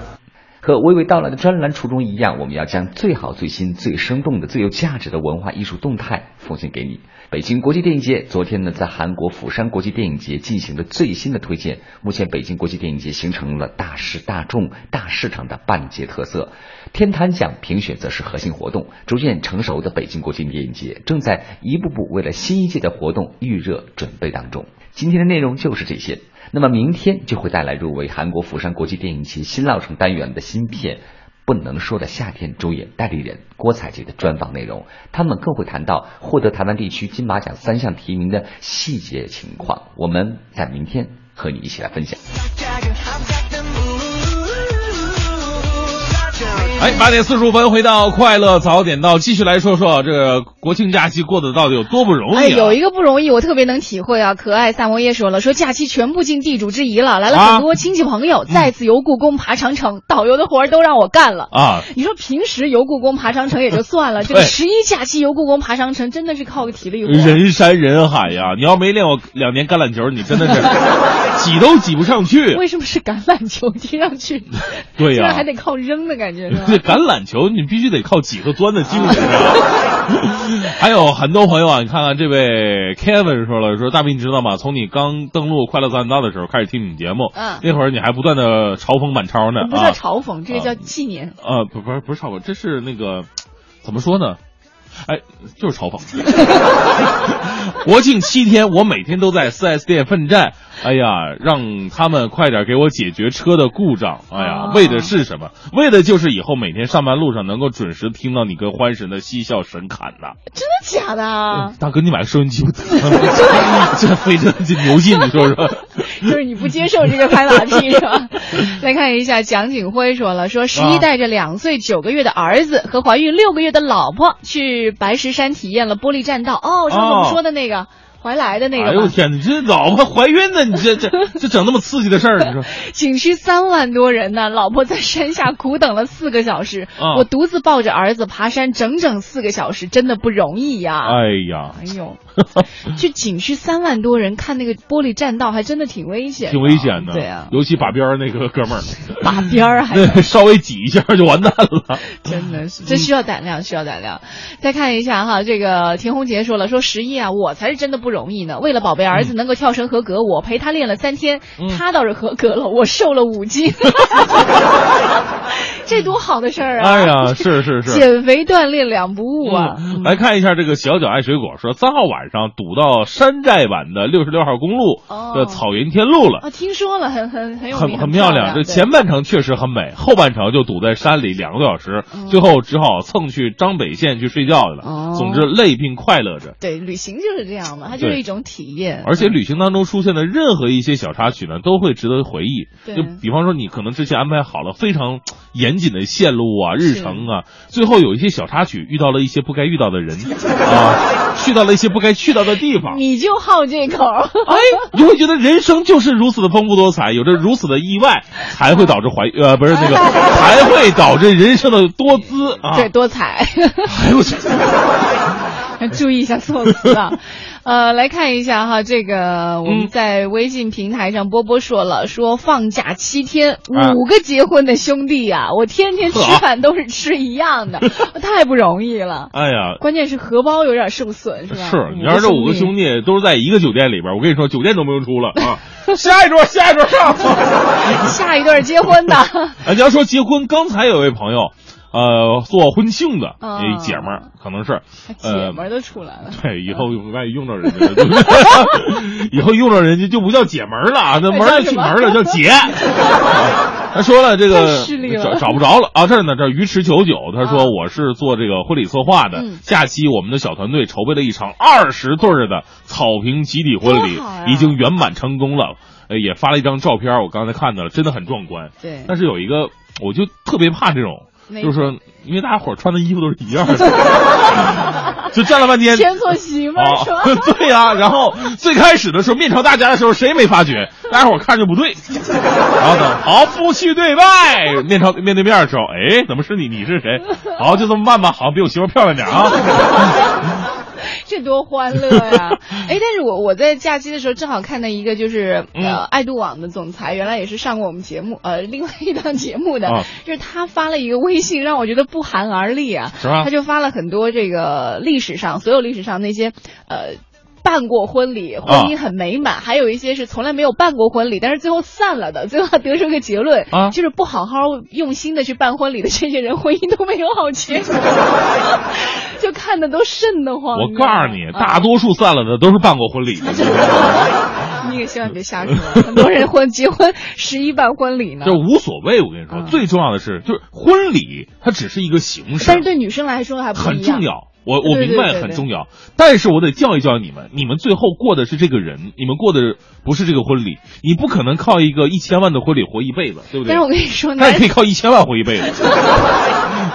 和娓娓道来的专栏初衷一样，我们要将最好、最新、最生动的、最有价值的文化艺术动态奉献给你。北京国际电影节昨天呢，在韩国釜山国际电影节进行了最新的推荐。目前，北京国际电影节形成了大师、大众、大市场的半节特色。天坛奖评选则是核心活动。逐渐成熟的北京国际电影节正在一步步为了新一届的活动预热准备当中。今天的内容就是这些。那么明天就会带来入围韩国釜山国际电影节新浪城单元的新片《不能说的夏天》主演代理人郭采洁的专访内容，他们更会谈到获得台湾地区金马奖三项提名的细节情况。我们在明天和你一起来分享。哎，八点四十五分，回到快乐早点到，继续来说说这个国庆假期过得到底有多不容易、啊？哎，有一个不容易，我特别能体会啊。可爱萨摩耶说了，说假期全部尽地主之谊了，来了很多亲戚朋友，再次游故宫、爬长城，导游的活儿都让我干了啊。你说平时游故宫、爬长城也就算了，[LAUGHS] 这个十一假期游故宫、爬长城，真的是靠个体力活。人山人海呀！你要没练过两年橄榄球，你真的是 [LAUGHS] 挤都挤不上去。为什么是橄榄球？听上去对呀、啊，还得靠扔的感觉是吧？这橄榄球你必须得靠几个钻的精神啊！[LAUGHS] 还有很多朋友啊，你看看这位 Kevin 说了，说大斌你知道吗？从你刚登录快乐早点到的时候开始听你们节目，嗯，那会儿你还不断的嘲讽满超呢，不叫嘲讽，这个叫纪念。呃，不不是不是嘲讽，这是那个怎么说呢？哎，就是嘲讽。[LAUGHS] 国庆七天，我每天都在 4S 店奋战。哎呀，让他们快点给我解决车的故障。哎呀，为的是什么？为的就是以后每天上班路上能够准时听到你跟欢神的嬉笑神侃呐。真的假的？啊大哥，你买个收音机不？[LAUGHS] 这非常这牛劲，你说说。[LAUGHS] 就是你不接受这个拍马屁是吧？[LAUGHS] 来看一下，蒋景辉说了，说十一带着两岁九个月的儿子和怀孕六个月的老婆去白石山体验了玻璃栈道。哦，是我们说的那个。怀来的那个，哎呦天，你这老婆怀孕呢？你这这 [LAUGHS] 这整那么刺激的事儿，你说？景区三万多人呢，老婆在山下苦等了四个小时，啊、我独自抱着儿子爬山整整四个小时，真的不容易呀！哎呀，哎呦，去景区三万多人看那个玻璃栈道，还真的挺危险，挺危险的。对啊，尤其把边儿那个哥们儿，[LAUGHS] 把边儿还 [LAUGHS] 稍微挤一下就完蛋了，[LAUGHS] 真的是，这需要胆量，需要胆量。再看一下哈，这个田红杰说了，说十一啊，我才是真的不容易呢。为了宝贝儿子能够跳绳合格，嗯、我陪他练了三天，嗯、他倒是合格了，我瘦了五斤。这多好的事儿啊！哎呀，是是是，减肥锻炼两不误啊！嗯来看一下这个小脚爱水果说，三号晚上堵到山寨版的六十六号公路的草原天路了。啊，听说了，很很很有很名很漂亮，这前半程确实很美，后半程就堵在山里两个多小时，最后只好蹭去张北县去睡觉去了。哦总之累并快乐着。对旅行就是这样嘛，它就是一种体验。而且旅行当中出现的任何一些小插曲呢，都会值得回忆。对就比方说，你可能之前安排好了非常严谨的线路啊、日程啊，最后有一些小插曲，遇到了一些不该遇到的人 [LAUGHS] 啊，去到了一些不该去到的地方。你就好这口，哎，你会觉得人生就是如此的丰富多彩，有着如此的意外，[LAUGHS] 才会导致怀呃不是那个，[LAUGHS] 才会导致人生的多姿啊。对，多彩。哎呦我去！注意一下措辞啊。呃，来看一下哈，这个我嗯们在微信平台上，波波说了，说放假七天，啊五个结婚的兄弟啊，我天天吃饭都是吃一样的，[LAUGHS] 太不容易了。哎呀，关键是荷包有点受损，是吧？是，你要是这五个兄弟，都是在一个酒店里边，我跟你说，酒店都不用出了啊。[LAUGHS] 下一桌，下一桌上。[LAUGHS] 下一对结婚的，哎，你要说结婚，刚才有位朋友，呃，做婚庆的啊一姐们儿，可能是，姐呃，们儿都出来了。对，[LAUGHS] 以后万一用着人家？[LAUGHS] 以后用着人家就不叫姐们儿了啊，那门儿去门儿了，叫姐。[LAUGHS] 他说了，这个了找找不着了啊！这儿呢，这鱼池九九，他说我是做这个婚礼策划的，嗯假期我们的小团队筹备了一场二十对儿的草坪集体婚礼已经圆满成功了。呃，也发了一张照片，我刚才看到了，真的很壮观。对但是有一个，我就特别怕这种，哪就是说，因为大家伙儿穿的衣服都是一样的，[LAUGHS] 就站了半天，牵错媳妇儿啊是吧？[LAUGHS] 对呀、然后最开始的时候面朝大家的时候，谁也没发觉，大家伙儿看着不对，然后呢，好，夫妻对拜，面朝面对面的时候，哎，怎么是你？你是谁？好，就这么办吧，好，比我媳妇儿漂亮点啊。[LAUGHS] 这多欢乐呀！[LAUGHS] 哎，但是我我在假期的时候正好看到一个，就是嗯呃，爱度网的总裁，原来也是上过我们节目，呃，[LAUGHS] 另外一档节目的，啊就是他发了一个微信，让我觉得不寒而栗啊。他就发了很多这个历史上所有历史上那些呃。办过婚礼，婚姻很美满，还有一些是从来没有办过婚礼，但是最后散了的。最后他得出个结论，啊就是不好好用心的去办婚礼的这些人，婚姻都没有好结果，[LAUGHS] 就看的都瘆得慌。我告诉你，啊大多数散了的都是办过婚礼的。[LAUGHS] 你也千万别瞎说，很多人婚结婚十一办婚礼呢就。无所谓，我跟你说，最重要的是，就是婚礼它只是一个形式，但是对女生来说还不重。要。我我明白很重要，但是我得教育教育你们，你们最后过的是这个人，你们过的不是这个婚礼，你不可能靠一个一千万的婚礼活一辈子，对不对？但是我跟你说，那也可以靠一千万活一辈子。[LAUGHS]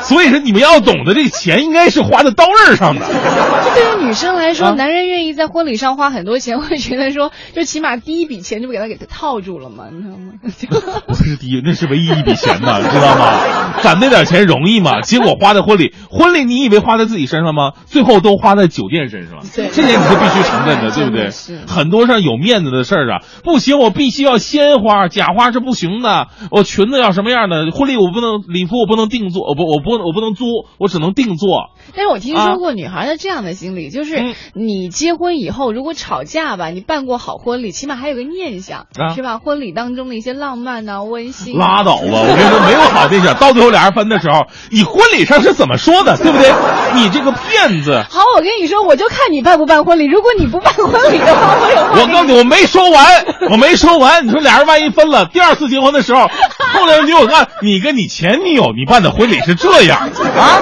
所以说，你们要懂得，这钱应该是花在刀刃上的。这对于女生来啊说，男人愿意在婚礼上花很多钱，会觉得说，就起码第一笔钱就给他给他套住了嘛，你知道吗？[LAUGHS] 不是第一，那是唯一一笔钱呐，知道吗？攒那点钱容易吗？结果花在婚礼，婚礼你以为花在自己身上吗？最后都花在酒店身上了。对这点你是必须承认的，[LAUGHS] 对不对是？很多上有面子的事儿啊，不行，我必须要鲜花，假花是不行的。我裙子要什么样的？婚礼我不能礼服我不能定做，我不我不我不能租，我只能定做。但是我听说过女孩的这样的心理，嗯就是你结婚以后，如果吵架吧，你办过好婚礼，起码还有个念想，啊是吧？婚礼当中的一些浪漫呐、温馨啊。拉倒吧！我跟你说，没有好对象，到最后俩人分的时候，你婚礼上是怎么说的，对不对？你这个骗子！好，我跟你说，我就看你办不办婚礼。如果你不办婚礼的话，我有话我告诉你，我没说完，我没说完。你说俩人万一分了，第二次结婚的时候，后来你给我看，你跟你前女友你办的婚礼是这样啊？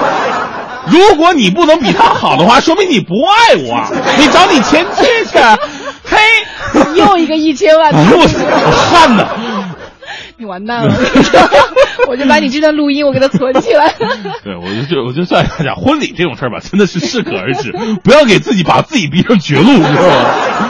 如果你不能比他好的话，说明你不爱我。你找你前妻去，嘿，[LAUGHS] 又一个一千万，哎呦我我汗呐！你完蛋了！[LAUGHS] 我就把你这段录音我给它存起来。对，我就就我就算大家婚礼这种事儿吧，真的是适可而止，不要给自己把自己逼上绝路，你知道吗？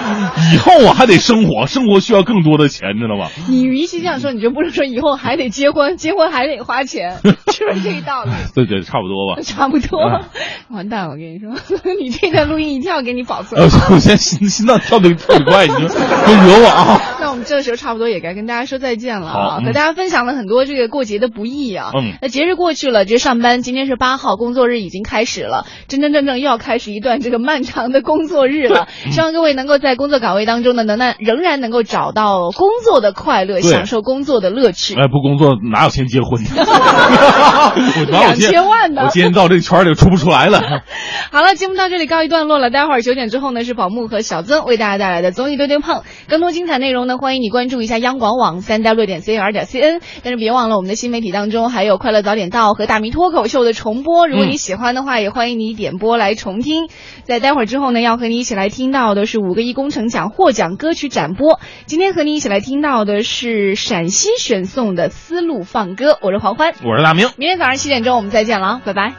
以后我还得生活，生活需要更多的钱，知道吗？你与其这样说，你就不是说以后还得结婚，结婚还得花钱，[LAUGHS] 是不是这个道理？[LAUGHS] 对对，差不多吧。差不多啊，完蛋！我跟你说，[LAUGHS] 你这段录音一定要给你保存呃，。我现在心心脏跳的特别快，你就别惹我啊！那我我们这个时候差不多也该跟大家说再见了啊，和大家分享了很多这个过节的不易啊。嗯那节日过去了，这上班今天是八号，工作日已经开始了，真真正正又要开始一段这个漫长的工作日了。嗯希望各位能够在工作岗位当中呢，能耐仍然能够找到工作的快乐，享受工作的乐趣。哎，不工作哪有钱结婚？[LAUGHS] 两千万呢我今天到这个圈里出不出来了。[LAUGHS] 好了，节目到这里告一段落了。待会儿九点之后呢，是宝木和小曾为大家带来的综艺对对碰。更多精彩内容呢，欢迎你关注一下央广网三 w 点 c r 点 c n。但是别忘了，我们的新媒体当中还有《快乐早点到》和《大明脱口秀》的重播。如果你喜欢的话，也欢迎你点播来重听。在待会儿之后呢，要和你一起来听到的是五个一工程奖获奖歌曲展播。今天和你一起来听到的是陕西选送的丝路放歌。我是黄欢，我是大明。明天早上七点钟我们再见了啊，拜拜。